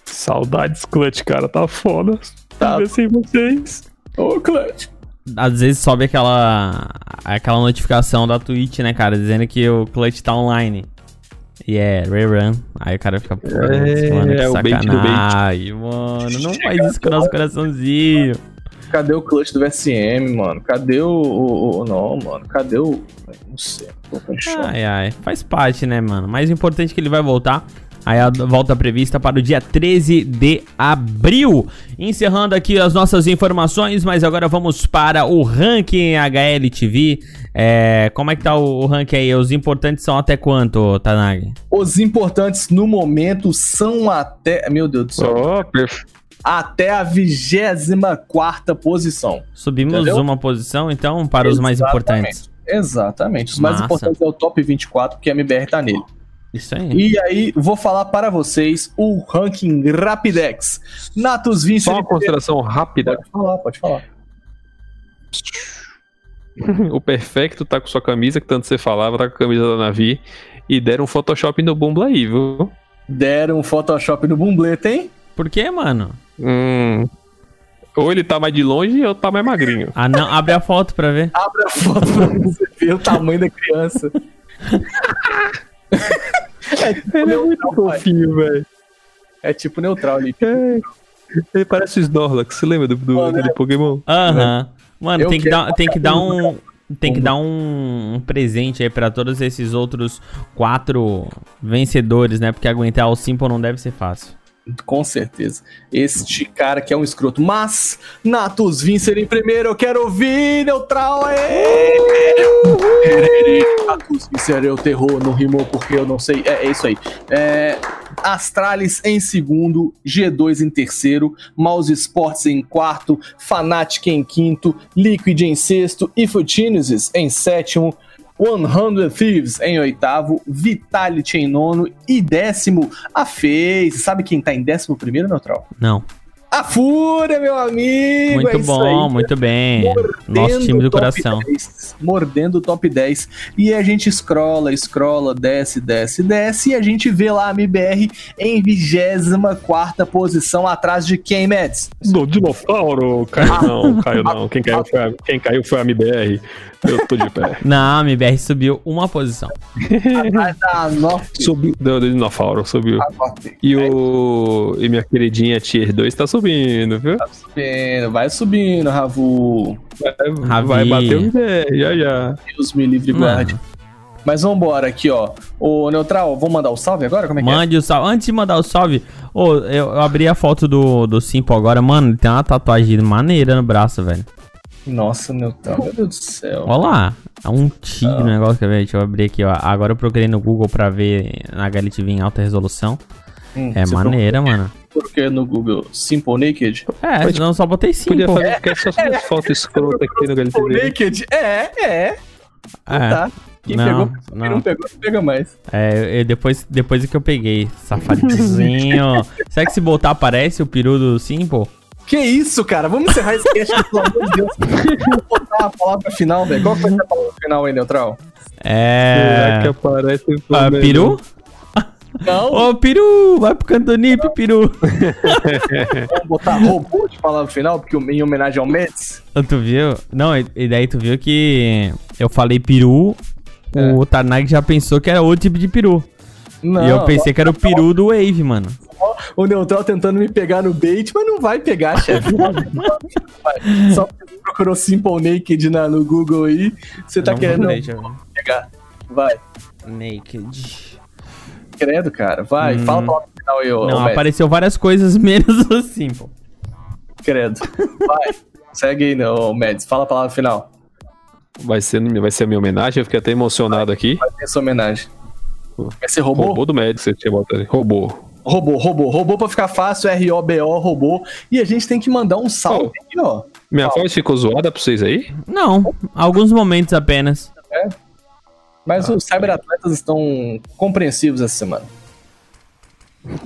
Saudades, clutch, cara, tá foda. Tá. Ver sem vocês. Ô, clutch. Às vezes sobe aquela aquela notificação da Twitch, né, cara, dizendo que o clutch tá online. E é, rerun. Aí o cara fica, pô, é, mano, que é sacanagem, mano. Não faz isso com o nosso coraçãozinho. Cadê o clutch do VSM, mano? Cadê o, o, o, Não, mano. Cadê o. Não sei. Ai, ai. Faz parte, né, mano? Mais importante é que ele vai voltar. Aí a volta prevista para o dia 13 de abril. Encerrando aqui as nossas informações, mas agora vamos para o ranking HLTV. É, como é que tá o, o ranking aí? Os importantes são até quanto, Tanag? Os importantes no momento são até. Meu Deus do céu. Oh, perfeito até a 24 posição. Subimos entendeu? uma posição, então, para Exatamente. os mais importantes. Exatamente. Os Massa. mais importantes é o top 24, que a MBR tá nele. Isso aí. E aí, vou falar para vocês o ranking Rapidex. Natus Vinci. Só uma consideração rápida. Pode falar, pode falar. o Perfecto tá com sua camisa, que tanto você falava, tá com a camisa da Navi. E deram um Photoshop no Bumble aí, viu? Deram um Photoshop no Bumbleta, hein? Por quê, mano? Hum. Ou ele tá mais de longe ou tá mais magrinho. Ah, não. Abre a foto pra ver. Abre a foto pra você ver o tamanho da criança. é tipo Ele é muito fofinho, velho. É tipo neutral ali. É. Ele parece o Snorlax, você lembra do, do, Mano, é. Pokémon? Aham. Mano, Eu tem que, dar, tem que dar um. Tem que dar um, um presente aí pra todos esses outros quatro vencedores, né? Porque aguentar o Simple não deve ser fácil. Com certeza. Este cara que é um escroto. Mas, Natus Vincer em primeiro, eu quero ouvir neutral aí. Natus Vincer é o terror, não rimou porque eu não sei. É, é isso aí. É, Astralis em segundo, G2 em terceiro, Mouse Sports em quarto, Fnatic em quinto, Liquid em sexto e Futinesis em sétimo. 100 Thieves em oitavo, Vitality em nono e décimo, a FaZe. Sabe quem tá em décimo primeiro, Neutral? Não. A Fúria, meu amigo! Muito é bom, aí. muito bem. Mordendo Nosso time do coração. 10, mordendo o top 10. E a gente scrolla, scrolla, desce, desce, desce. E a gente vê lá a MBR em 24 posição, atrás de quem, Mads? Do dinossauro? Caiu não, caiu não. Quem caiu foi a, quem caiu foi a MBR. Eu tô de pé. Não, a MBR subiu uma posição. Atrás da Norte. Subiu, do, do dinossauro, subiu. E o. E minha queridinha Tier 2 tá subindo, viu? Subindo, vai subindo, Ravu. Vai, Ravi. vai bater o MBR, já já. Deus me livre guarde. Mas vambora aqui, ó. Ô, Neutral, vou mandar o salve agora? Como é que Mande o salve. Antes de mandar o salve, ô, eu, eu abri a foto do, do Simple agora, mano. Ele tem uma tatuagem maneira no braço, velho. É? Nossa, Neutral, meu Deus do céu. Olha lá. É um tigre o negócio, quer ver? Deixa eu abrir aqui, ó. Agora eu procurei no Google pra ver na HLTV em alta resolução. Hum, É maneira, mano. procura no Google Simple Naked? É, senão eu só botei Podia Simple. fazer porque só as fotos escrotas aqui no Simple GLTV. Naked? É, é. É, Tá. Quem Não, pegou, quem não. não pegou, não pega mais. é eu- depois, depois que eu peguei. Safadinho. Será que se botar aparece o peru do Simple? Que isso, cara? Vamos encerrar esse cast, pelo amor de Deus. Vamos botar a palavra final, velho. Qual ser a palavra final aí, Neutral? Será que É. aparece o Ah, peru? Não, Ô, peru! Vai pro Cantonip, peru! vamos botar robô de palavra final, porque em homenagem ao Mets. Tu viu? Não, e e daí tu viu que eu falei peru, É. o Tarnag já pensou que era outro tipo de peru. Não, e eu pensei que era o peru do Wave, mano. O Neutral tentando me pegar no bait, mas não vai pegar, chefe. Vai. Só porque você procurou Simple Naked na, no Google aí, você tá Não, querendo eu ver. pegar. Vai. Naked. Credo, cara. Vai, Hum. fala a palavra final aí, ô, Não, ô apareceu várias coisas menos o Simple. Credo. Vai. Segue aí, ô, Meds. Fala a palavra final. Vai ser, vai ser a minha homenagem, eu fiquei até emocionado aqui. Vai ter sua homenagem. Vai ser robô? Robô do médico, você tinha botado ali. Robô. Robô, robô. Robô pra ficar fácil, R-O-B-O, robô. E a gente tem que mandar um salve Oh. aqui, ó. Minha voz ficou zoada pra vocês aí? Não, alguns momentos apenas. Mas Ah, os cyberatletas estão compreensivos essa semana.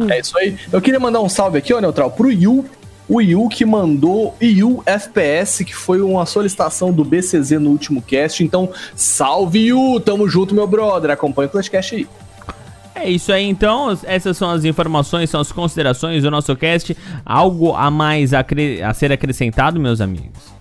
É isso aí. Eu queria mandar um salve aqui, ó, Neutral, pro Yu. O Yu que mandou Yu FPS, que foi uma solicitação do BCZ no último cast. Então, salve Yu! Tamo junto, meu brother. Acompanha o Clutchcast aí. É isso aí, então. Essas são as informações, são as considerações do nosso cast. Algo a mais a, a ser acrescentado, meus amigos?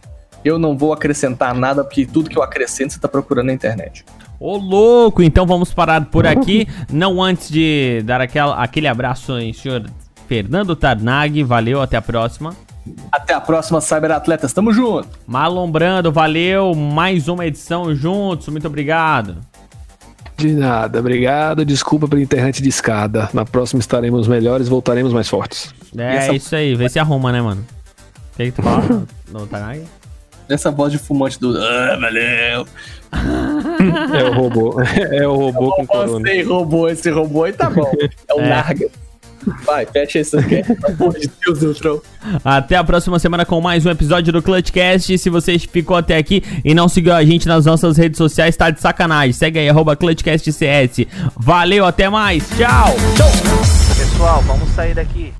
Eu não vou acrescentar nada, porque tudo que eu acrescento você tá procurando na internet. Ô louco, então vamos parar por aqui. Não antes de dar aquela, aquele abraço em senhor Fernando Tarnag. Valeu, até a próxima. Até a próxima, Cyberatletas. Tamo junto! Malombrando, valeu. Mais uma edição juntos. Muito obrigado. De nada, obrigado. Desculpa pela internet de escada. Na próxima estaremos melhores, voltaremos mais fortes. É essa- isso aí, vê se arruma, né, mano? O que, que tu fala no Tarnag? Essa voz de fumante do. Ah, valeu! É o robô. É o robô com corona. Você robô, esse robô aí tá bom. É o É. Narga. Vai, fecha isso aqui. Pelo amor de Deus, Neutral. Até a próxima semana com mais um episódio do Clutchcast. Se você ficou até aqui e não seguiu a gente nas nossas redes sociais, tá de sacanagem. Segue aí, arroba ClutchcastCS. Valeu, até mais. Tchau! Pessoal, vamos sair daqui.